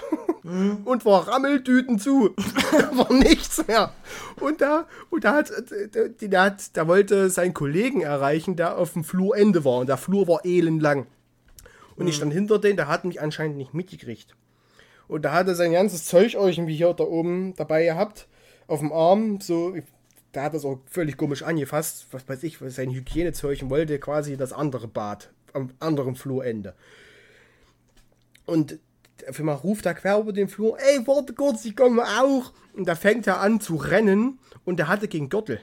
Und war Rammeltüten zu. da war nichts mehr. Und da, und da hat, der, der, hat, der wollte seinen Kollegen erreichen, der auf dem Flurende war. Und der Flur war elendlang. Und ich stand hinter denen, der hat mich anscheinend nicht mitgekriegt. Und da hat er sein ganzes Zeug irgendwie hier da oben dabei gehabt, auf dem Arm, so, da hat er es auch völlig komisch angefasst, was weiß ich, was sein Hygienezeug und wollte quasi das andere Bad am anderen Flurende. Und auf einmal ruft er quer über den Flur, ey, warte kurz, ich komme auch. Und da fängt er an zu rennen und er hatte gegen Gürtel.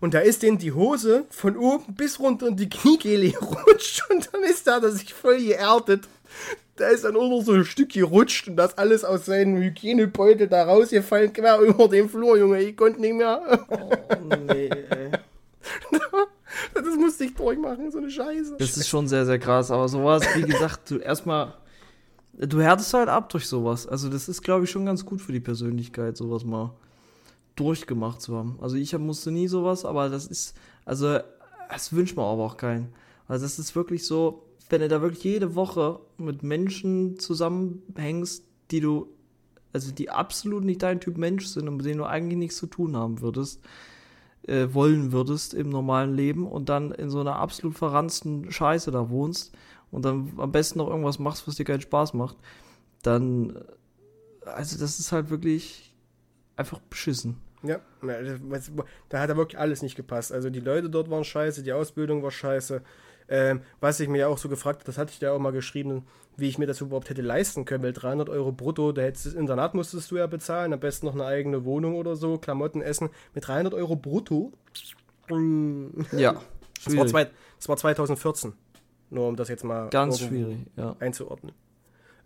Und da ist denn die Hose von oben bis runter in die Kniekehle gerutscht und dann ist da, dass sich voll geerdet. Da ist dann auch noch so ein Stück gerutscht und das alles aus seinem Hygienebeutel da rausgefallen, quer über den Flur, Junge. Ich konnte nicht mehr. Oh, nee, ey. Das musste ich durchmachen, so eine Scheiße. Das ist schon sehr, sehr krass. Aber sowas, wie gesagt, du erstmal. Du härtest halt ab durch sowas. Also, das ist, glaube ich, schon ganz gut für die Persönlichkeit, sowas mal durchgemacht zu haben. Also, ich musste nie sowas, aber das ist. Also, das wünscht man aber auch keinen. Also, das ist wirklich so, wenn du da wirklich jede Woche mit Menschen zusammenhängst, die du. Also, die absolut nicht dein Typ Mensch sind und mit denen du eigentlich nichts zu tun haben würdest äh, wollen würdest im normalen Leben und dann in so einer absolut verranzten Scheiße da wohnst und dann am besten noch irgendwas machst, was dir keinen Spaß macht, dann, also das ist halt wirklich einfach beschissen. Ja, da hat er wirklich alles nicht gepasst. Also die Leute dort waren scheiße, die Ausbildung war scheiße. Ähm, was ich mir ja auch so gefragt habe, das hatte ich dir auch mal geschrieben, wie ich mir das überhaupt hätte leisten können, weil 300 Euro brutto, da hättest das Internat musstest du ja bezahlen, am besten noch eine eigene Wohnung oder so, Klamotten, Essen. Mit 300 Euro brutto, mm, Ja, das war, zwei, das war 2014. Nur um das jetzt mal Ganz schwierig, ja. einzuordnen.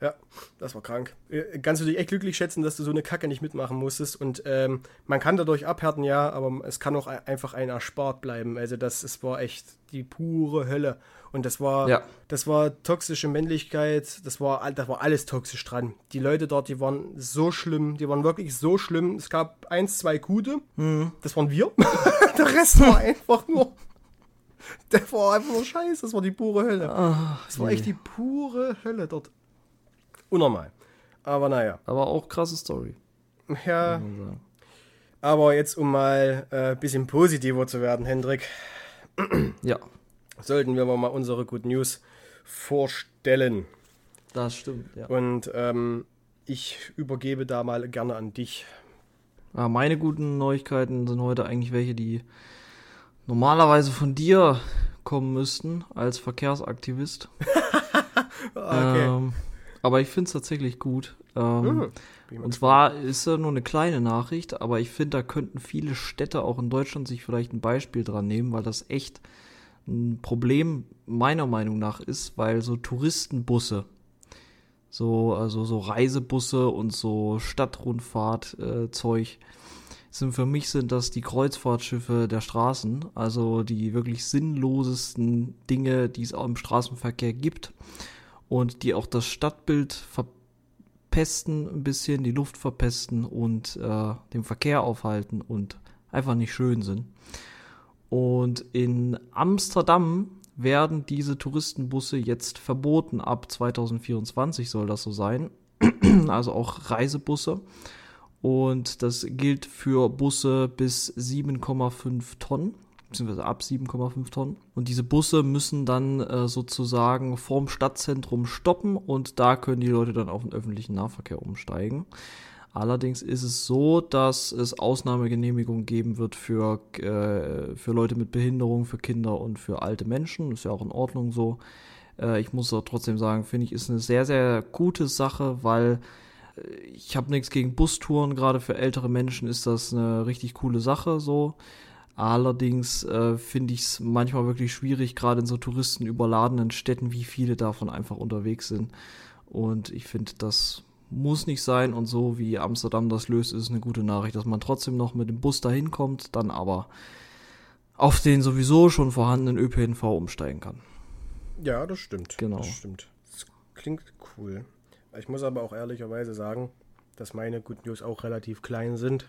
Ja, das war krank. Äh, Kannst du dich echt glücklich schätzen, dass du so eine Kacke nicht mitmachen musstest. Und ähm, man kann dadurch abhärten, ja, aber es kann auch ein- einfach ein erspart bleiben. Also das, es war echt die pure Hölle. Und das war, Ja. das war toxische Männlichkeit, das war, das war alles toxisch dran. Die Leute dort, die waren so schlimm, die waren wirklich so schlimm. Es gab eins, zwei gute, das waren wir. Der Rest war einfach nur, der war einfach nur scheiße, das war die pure Hölle. Das war echt die pure Hölle dort. Unnormal. Aber naja. Aber auch krasse Story. Ja. Aber jetzt, um mal ein äh, bisschen positiver zu werden, Hendrik. ja. Sollten wir mal unsere Good News vorstellen. Das stimmt, ja. Und ähm, ich übergebe da mal gerne an dich. Ja, meine guten Neuigkeiten sind heute eigentlich welche, die normalerweise von dir kommen müssten als Verkehrsaktivist. okay. Ähm, aber ich finde es tatsächlich gut. Ähm, hm, und zwar ist ja nur eine kleine Nachricht, aber ich finde, da könnten viele Städte auch in Deutschland sich vielleicht ein Beispiel dran nehmen, weil das echt ein Problem meiner Meinung nach ist, weil so Touristenbusse, so, also so Reisebusse und so Stadtrundfahrt-Zeug, äh, sind für mich sind das die Kreuzfahrtschiffe der Straßen, also die wirklich sinnlosesten Dinge, die es auch im Straßenverkehr gibt und die auch das Stadtbild verpesten ein bisschen, die Luft verpesten und äh, den Verkehr aufhalten und einfach nicht schön sind. Und in Amsterdam werden diese Touristenbusse jetzt verboten. Ab 2024 soll das so sein. also auch Reisebusse. Und das gilt für Busse bis 7,5 Tonnen, beziehungsweise ab 7,5 Tonnen. Und diese Busse müssen dann äh, sozusagen vorm Stadtzentrum stoppen und da können die Leute dann auf den öffentlichen Nahverkehr umsteigen. Allerdings ist es so, dass es Ausnahmegenehmigungen geben wird für, äh, für Leute mit Behinderung, für Kinder und für alte Menschen. Ist ja auch in Ordnung so. Äh, ich muss auch trotzdem sagen, finde ich, ist eine sehr, sehr gute Sache, weil ich habe nichts gegen Bustouren. Gerade für ältere Menschen ist das eine richtig coole Sache so. Allerdings äh, finde ich es manchmal wirklich schwierig, gerade in so touristenüberladenen Städten, wie viele davon einfach unterwegs sind. Und ich finde, das muss nicht sein und so wie Amsterdam das löst, ist es eine gute Nachricht, dass man trotzdem noch mit dem Bus dahin kommt, dann aber auf den sowieso schon vorhandenen ÖPNV umsteigen kann. Ja, das stimmt. Genau. Das stimmt. Das klingt cool. Ich muss aber auch ehrlicherweise sagen, dass meine Good News auch relativ klein sind.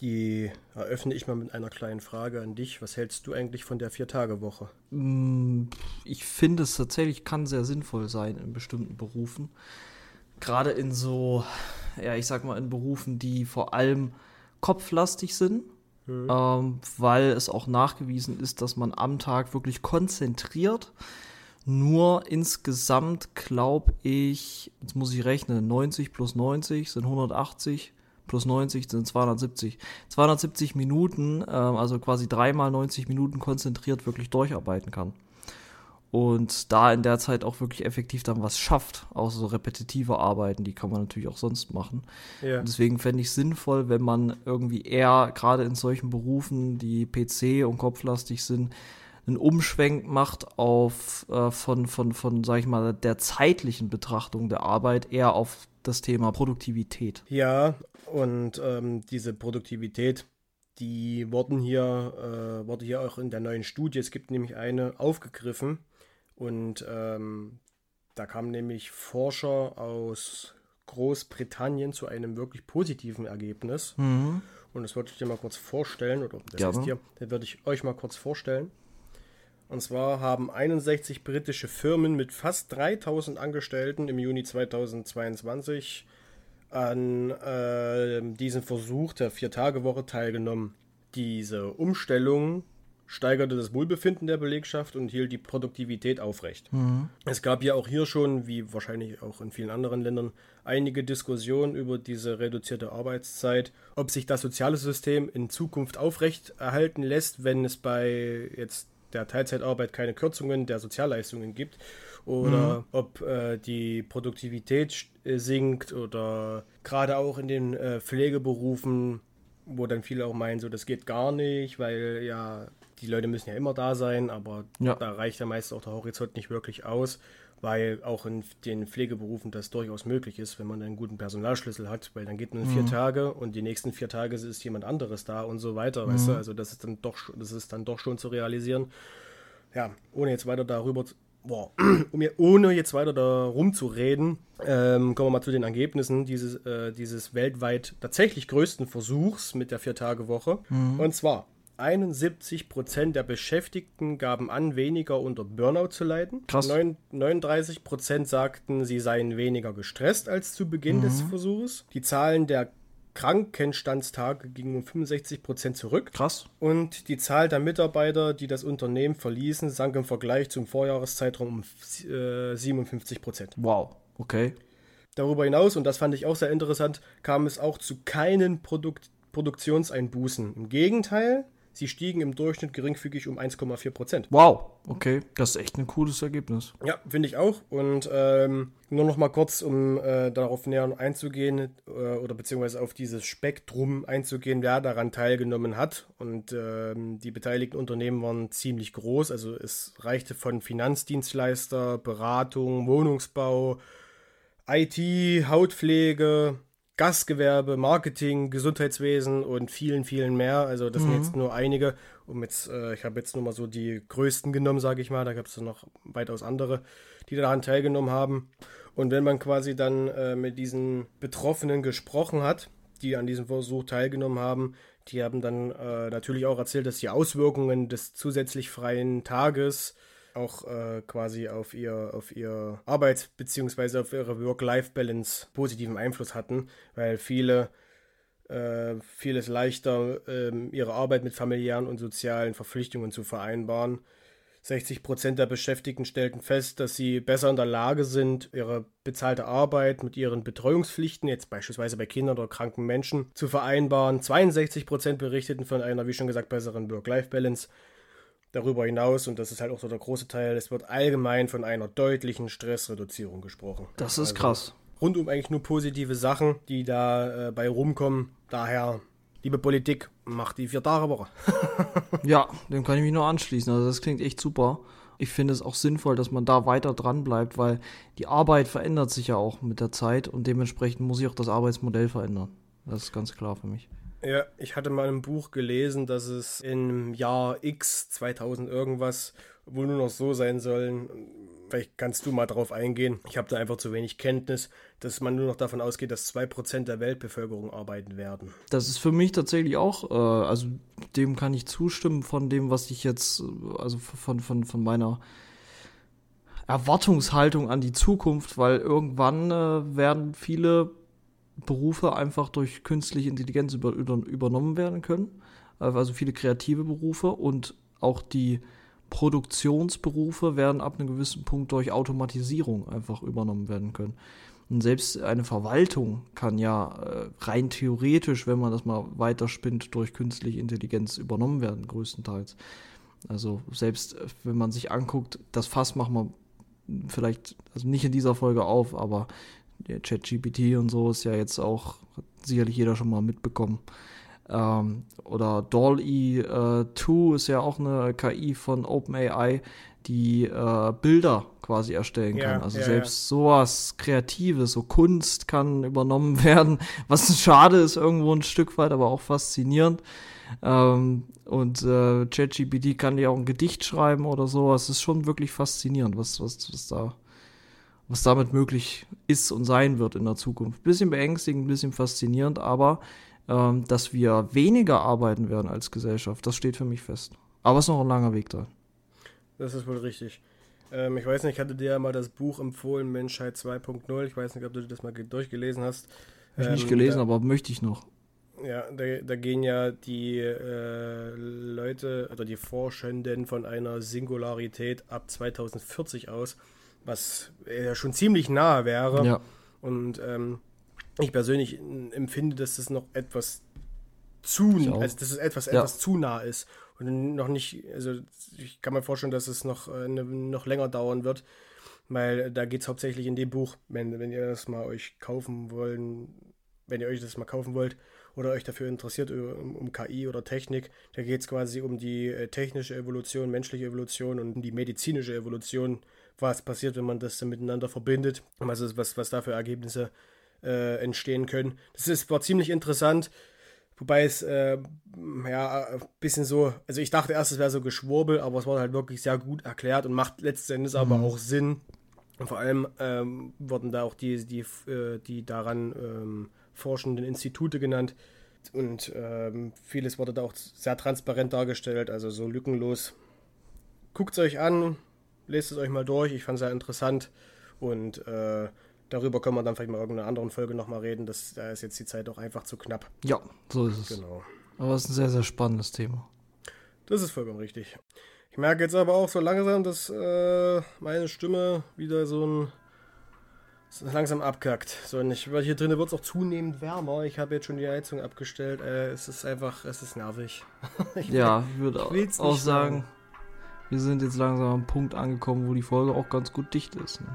Die eröffne ich mal mit einer kleinen Frage an dich. Was hältst du eigentlich von der Vier-Tage-Woche? Mm, ich finde es tatsächlich kann sehr sinnvoll sein in bestimmten Berufen gerade in so, ja, ich sag mal, in Berufen, die vor allem kopflastig sind, mhm. ähm, weil es auch nachgewiesen ist, dass man am Tag wirklich konzentriert. Nur insgesamt glaube ich, jetzt muss ich rechnen, 90 plus 90 sind 180, plus 90 sind 270. 270 Minuten, äh, also quasi dreimal 90 Minuten konzentriert wirklich durcharbeiten kann und da in der Zeit auch wirklich effektiv dann was schafft, außer so repetitive Arbeiten, die kann man natürlich auch sonst machen. Ja. deswegen fände ich sinnvoll, wenn man irgendwie eher gerade in solchen Berufen, die PC und kopflastig sind, einen Umschwenk macht auf äh, von, von, von, sag ich mal, der zeitlichen Betrachtung der Arbeit eher auf das Thema Produktivität. Ja, und ähm, diese Produktivität, die wurden hier, äh, wurde hier auch in der neuen Studie, es gibt nämlich eine aufgegriffen, und ähm, da kamen nämlich Forscher aus Großbritannien zu einem wirklich positiven Ergebnis. Mhm. Und das wollte ich dir mal kurz vorstellen, oder das ja. ist dir, das würde ich euch mal kurz vorstellen. Und zwar haben 61 britische Firmen mit fast 3000 Angestellten im Juni 2022 an äh, diesem Versuch der Vier-Tage-Woche teilgenommen. Diese Umstellung steigerte das Wohlbefinden der Belegschaft und hielt die Produktivität aufrecht. Mhm. Es gab ja auch hier schon, wie wahrscheinlich auch in vielen anderen Ländern, einige Diskussionen über diese reduzierte Arbeitszeit, ob sich das soziale System in Zukunft aufrecht erhalten lässt, wenn es bei jetzt der Teilzeitarbeit keine Kürzungen der Sozialleistungen gibt oder mhm. ob äh, die Produktivität äh, sinkt oder gerade auch in den äh, Pflegeberufen wo dann viele auch meinen, so das geht gar nicht, weil ja die Leute müssen ja immer da sein, aber ja. da reicht ja meist auch der Horizont nicht wirklich aus, weil auch in den Pflegeberufen das durchaus möglich ist, wenn man einen guten Personalschlüssel hat, weil dann geht man mhm. vier Tage und die nächsten vier Tage ist jemand anderes da und so weiter, mhm. weißt du, also das ist dann doch, das ist dann doch schon zu realisieren. Ja, ohne jetzt weiter darüber boah, um hier, ohne jetzt weiter darum zu reden, ähm, kommen wir mal zu den Ergebnissen dieses, äh, dieses weltweit tatsächlich größten Versuchs mit der Vier-Tage-Woche. Mhm. Und zwar 71 Prozent der Beschäftigten gaben an, weniger unter Burnout zu leiden. Krass. 39 Prozent sagten, sie seien weniger gestresst als zu Beginn mhm. des Versuchs. Die Zahlen der Krankenstandstage gingen um 65 Prozent zurück. Krass. Und die Zahl der Mitarbeiter, die das Unternehmen verließen, sank im Vergleich zum Vorjahreszeitraum um äh, 57 Prozent. Wow, okay. Darüber hinaus, und das fand ich auch sehr interessant, kam es auch zu keinen Produkt Produktionseinbußen. Im Gegenteil, sie stiegen im Durchschnitt geringfügig um 1,4 Prozent. Wow, okay. Das ist echt ein cooles Ergebnis. Ja, finde ich auch. Und ähm, nur noch mal kurz, um äh, darauf näher einzugehen äh, oder beziehungsweise auf dieses Spektrum einzugehen, wer daran teilgenommen hat. Und ähm, die beteiligten Unternehmen waren ziemlich groß. Also es reichte von Finanzdienstleister, Beratung, Wohnungsbau, IT, Hautpflege, Gastgewerbe, Marketing, Gesundheitswesen und vielen, vielen mehr. Also das mhm. sind jetzt nur einige. Um jetzt, äh, ich habe jetzt nur mal so die größten genommen, sage ich mal. Da gab es noch weitaus andere, die daran teilgenommen haben. Und wenn man quasi dann äh, mit diesen Betroffenen gesprochen hat, die an diesem Versuch teilgenommen haben, die haben dann äh, natürlich auch erzählt, dass die Auswirkungen des zusätzlich freien Tages auch äh, quasi auf ihr, auf ihr Arbeits- bzw. auf ihre Work-Life-Balance positiven Einfluss hatten, weil viele äh, vieles leichter, äh, ihre Arbeit mit familiären und sozialen Verpflichtungen zu vereinbaren. 60 Prozent der Beschäftigten stellten fest, dass sie besser in der Lage sind, ihre bezahlte Arbeit mit ihren Betreuungspflichten, jetzt beispielsweise bei Kindern oder kranken Menschen, zu vereinbaren. 62 Prozent berichteten von einer, wie schon gesagt, besseren Work-Life-Balance. Darüber hinaus, und das ist halt auch so der große Teil, es wird allgemein von einer deutlichen Stressreduzierung gesprochen. Das ist also krass. Rundum eigentlich nur positive Sachen, die da äh, bei rumkommen. Daher, liebe Politik, macht die Vier-Tage-Woche. ja, dem kann ich mich nur anschließen. Also das klingt echt super. Ich finde es auch sinnvoll, dass man da weiter dran bleibt, weil die Arbeit verändert sich ja auch mit der Zeit und dementsprechend muss sich auch das Arbeitsmodell verändern. Das ist ganz klar für mich. Ja, ich hatte mal ein Buch gelesen, dass es im Jahr X 2000 irgendwas wohl nur noch so sein sollen. Vielleicht kannst du mal drauf eingehen. Ich habe da einfach zu wenig Kenntnis, dass man nur noch davon ausgeht, dass 2% der Weltbevölkerung arbeiten werden. Das ist für mich tatsächlich auch, äh, also dem kann ich zustimmen von dem, was ich jetzt, also von, von, von meiner Erwartungshaltung an die Zukunft, weil irgendwann äh, werden viele Berufe einfach durch künstliche Intelligenz über, übernommen werden können. Also viele kreative Berufe und auch die Produktionsberufe werden ab einem gewissen Punkt durch Automatisierung einfach übernommen werden können. Und selbst eine Verwaltung kann ja äh, rein theoretisch, wenn man das mal weiterspinnt, durch künstliche Intelligenz übernommen werden, größtenteils. Also selbst äh, wenn man sich anguckt, das Fass machen wir vielleicht, also nicht in dieser Folge auf, aber der ChatGPT und so ist ja jetzt auch sicherlich jeder schon mal mitbekommen. Ähm, oder DALL-E äh, 2 ist ja auch eine KI von OpenAI, die äh, Bilder quasi erstellen kann. Ja, also ja, selbst ja. sowas Kreatives, so Kunst kann übernommen werden, was schade ist irgendwo ein Stück weit, aber auch faszinierend. Ähm, und äh, ChatGPT kann ja auch ein Gedicht schreiben oder so. Es ist schon wirklich faszinierend, was, was, was da was damit möglich ist und sein wird in der Zukunft. Bisschen beängstigend, bisschen faszinierend, aber ähm, dass wir weniger arbeiten werden als Gesellschaft, das steht für mich fest. Aber es ist noch ein langer Weg da. Das ist wohl richtig. Ähm, ich weiß nicht, ich hatte dir ja mal das Buch empfohlen, Menschheit 2.0. Ich weiß nicht, ob du das mal durchgelesen hast. Habe ich ähm, nicht gelesen, da, aber möchte ich noch. Ja, da, da gehen ja die äh, Leute oder die Forschenden von einer Singularität ab 2040 aus was ja schon ziemlich nahe wäre. Ja. Und ähm, ich persönlich empfinde, dass das noch etwas zu, also dass es etwas, ja. etwas zu nah ist und noch nicht, also ich kann mir vorstellen, dass es noch, äh, ne, noch länger dauern wird, weil da geht es hauptsächlich in dem Buch, wenn, wenn ihr das mal euch kaufen wollen, wenn ihr euch das mal kaufen wollt oder euch dafür interessiert um, um KI oder Technik, da geht es quasi um die äh, technische Evolution, menschliche Evolution und um die medizinische Evolution was passiert, wenn man das dann miteinander verbindet, was, was, was da für Ergebnisse äh, entstehen können. Das ist, war ziemlich interessant. Wobei es, äh, ja, ein bisschen so, also ich dachte erst, es wäre so Geschwurbel, aber es war halt wirklich sehr gut erklärt und macht letztendlich mhm. aber auch Sinn. Und vor allem ähm, wurden da auch die, die, äh, die daran ähm, forschenden Institute genannt. Und ähm, vieles wurde da auch sehr transparent dargestellt, also so lückenlos. Guckt es euch an, lest es euch mal durch. Ich fand es sehr interessant. Und äh, darüber können wir dann vielleicht mal in irgendeiner anderen Folge nochmal reden. Das, da ist jetzt die Zeit auch einfach zu knapp. Ja, so ist es. Genau. Aber es ist ein sehr, sehr spannendes Thema. Das ist vollkommen richtig. Ich merke jetzt aber auch so langsam, dass äh, meine Stimme wieder so ein langsam abkackt. So, und ich, weil hier drinnen wird es auch zunehmend wärmer. Ich habe jetzt schon die Heizung abgestellt. Äh, es ist einfach, es ist nervig. ich ja, ich würde auch, auch sagen, wir sind jetzt langsam am Punkt angekommen, wo die Folge auch ganz gut dicht ist. Ne?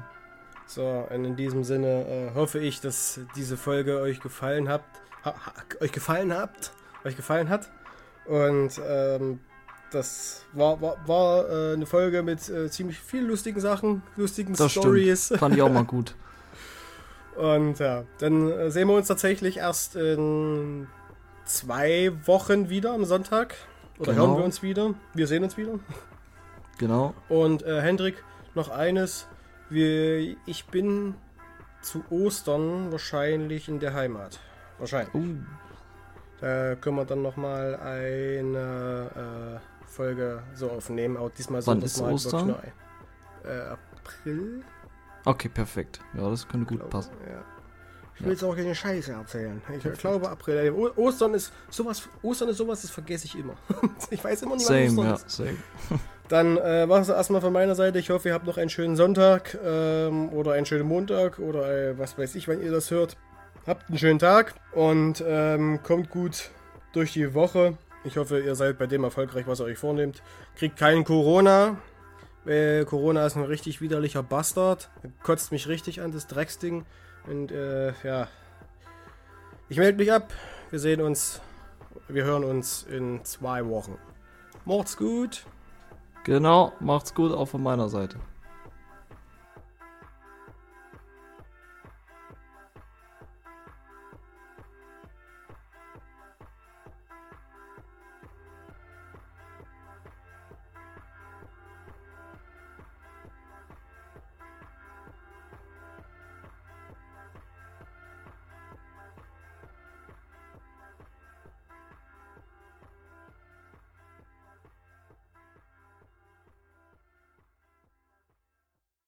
So, und in diesem Sinne äh, hoffe ich, dass diese Folge euch gefallen habt, ha, ha, euch gefallen habt, euch gefallen hat. Und ähm, das war, war, war äh, eine Folge mit äh, ziemlich vielen lustigen Sachen, lustigen das Stories. Stimmt. Fand ich auch mal gut. Und ja, dann äh, sehen wir uns tatsächlich erst in zwei Wochen wieder am Sonntag. Oder genau. hören wir uns wieder. Wir sehen uns wieder. Genau. Und äh, Hendrik, noch eines. Wir, ich bin zu Ostern wahrscheinlich in der Heimat. Wahrscheinlich. Uh. Da können wir dann nochmal eine äh, Folge so aufnehmen. Auch diesmal Wann ist mal Ostern? Nur, äh, April. Okay, perfekt. Ja, das könnte gut glaube, passen. Ja. Ich will jetzt auch keine Scheiße erzählen. Ich perfekt. glaube April. O Ostern ist sowas, Ostern ist sowas, das vergesse ich immer. ich weiß immer nicht, same, Ostern ja, ist. Same. Dann äh, war es erstmal von meiner Seite. Ich hoffe, ihr habt noch einen schönen Sonntag ähm, oder einen schönen Montag oder äh, was weiß ich, wann ihr das hört. Habt einen schönen Tag und ähm, kommt gut durch die Woche. Ich hoffe, ihr seid bei dem erfolgreich, was ihr euch vornehmt. Kriegt keinen Corona. Äh, Corona ist ein richtig widerlicher Bastard. Kotzt mich richtig an, das Drecksding. Und äh, ja. Ich melde mich ab. Wir sehen uns. Wir hören uns in zwei Wochen. Macht's gut. Genau, macht's gut auch von meiner Seite.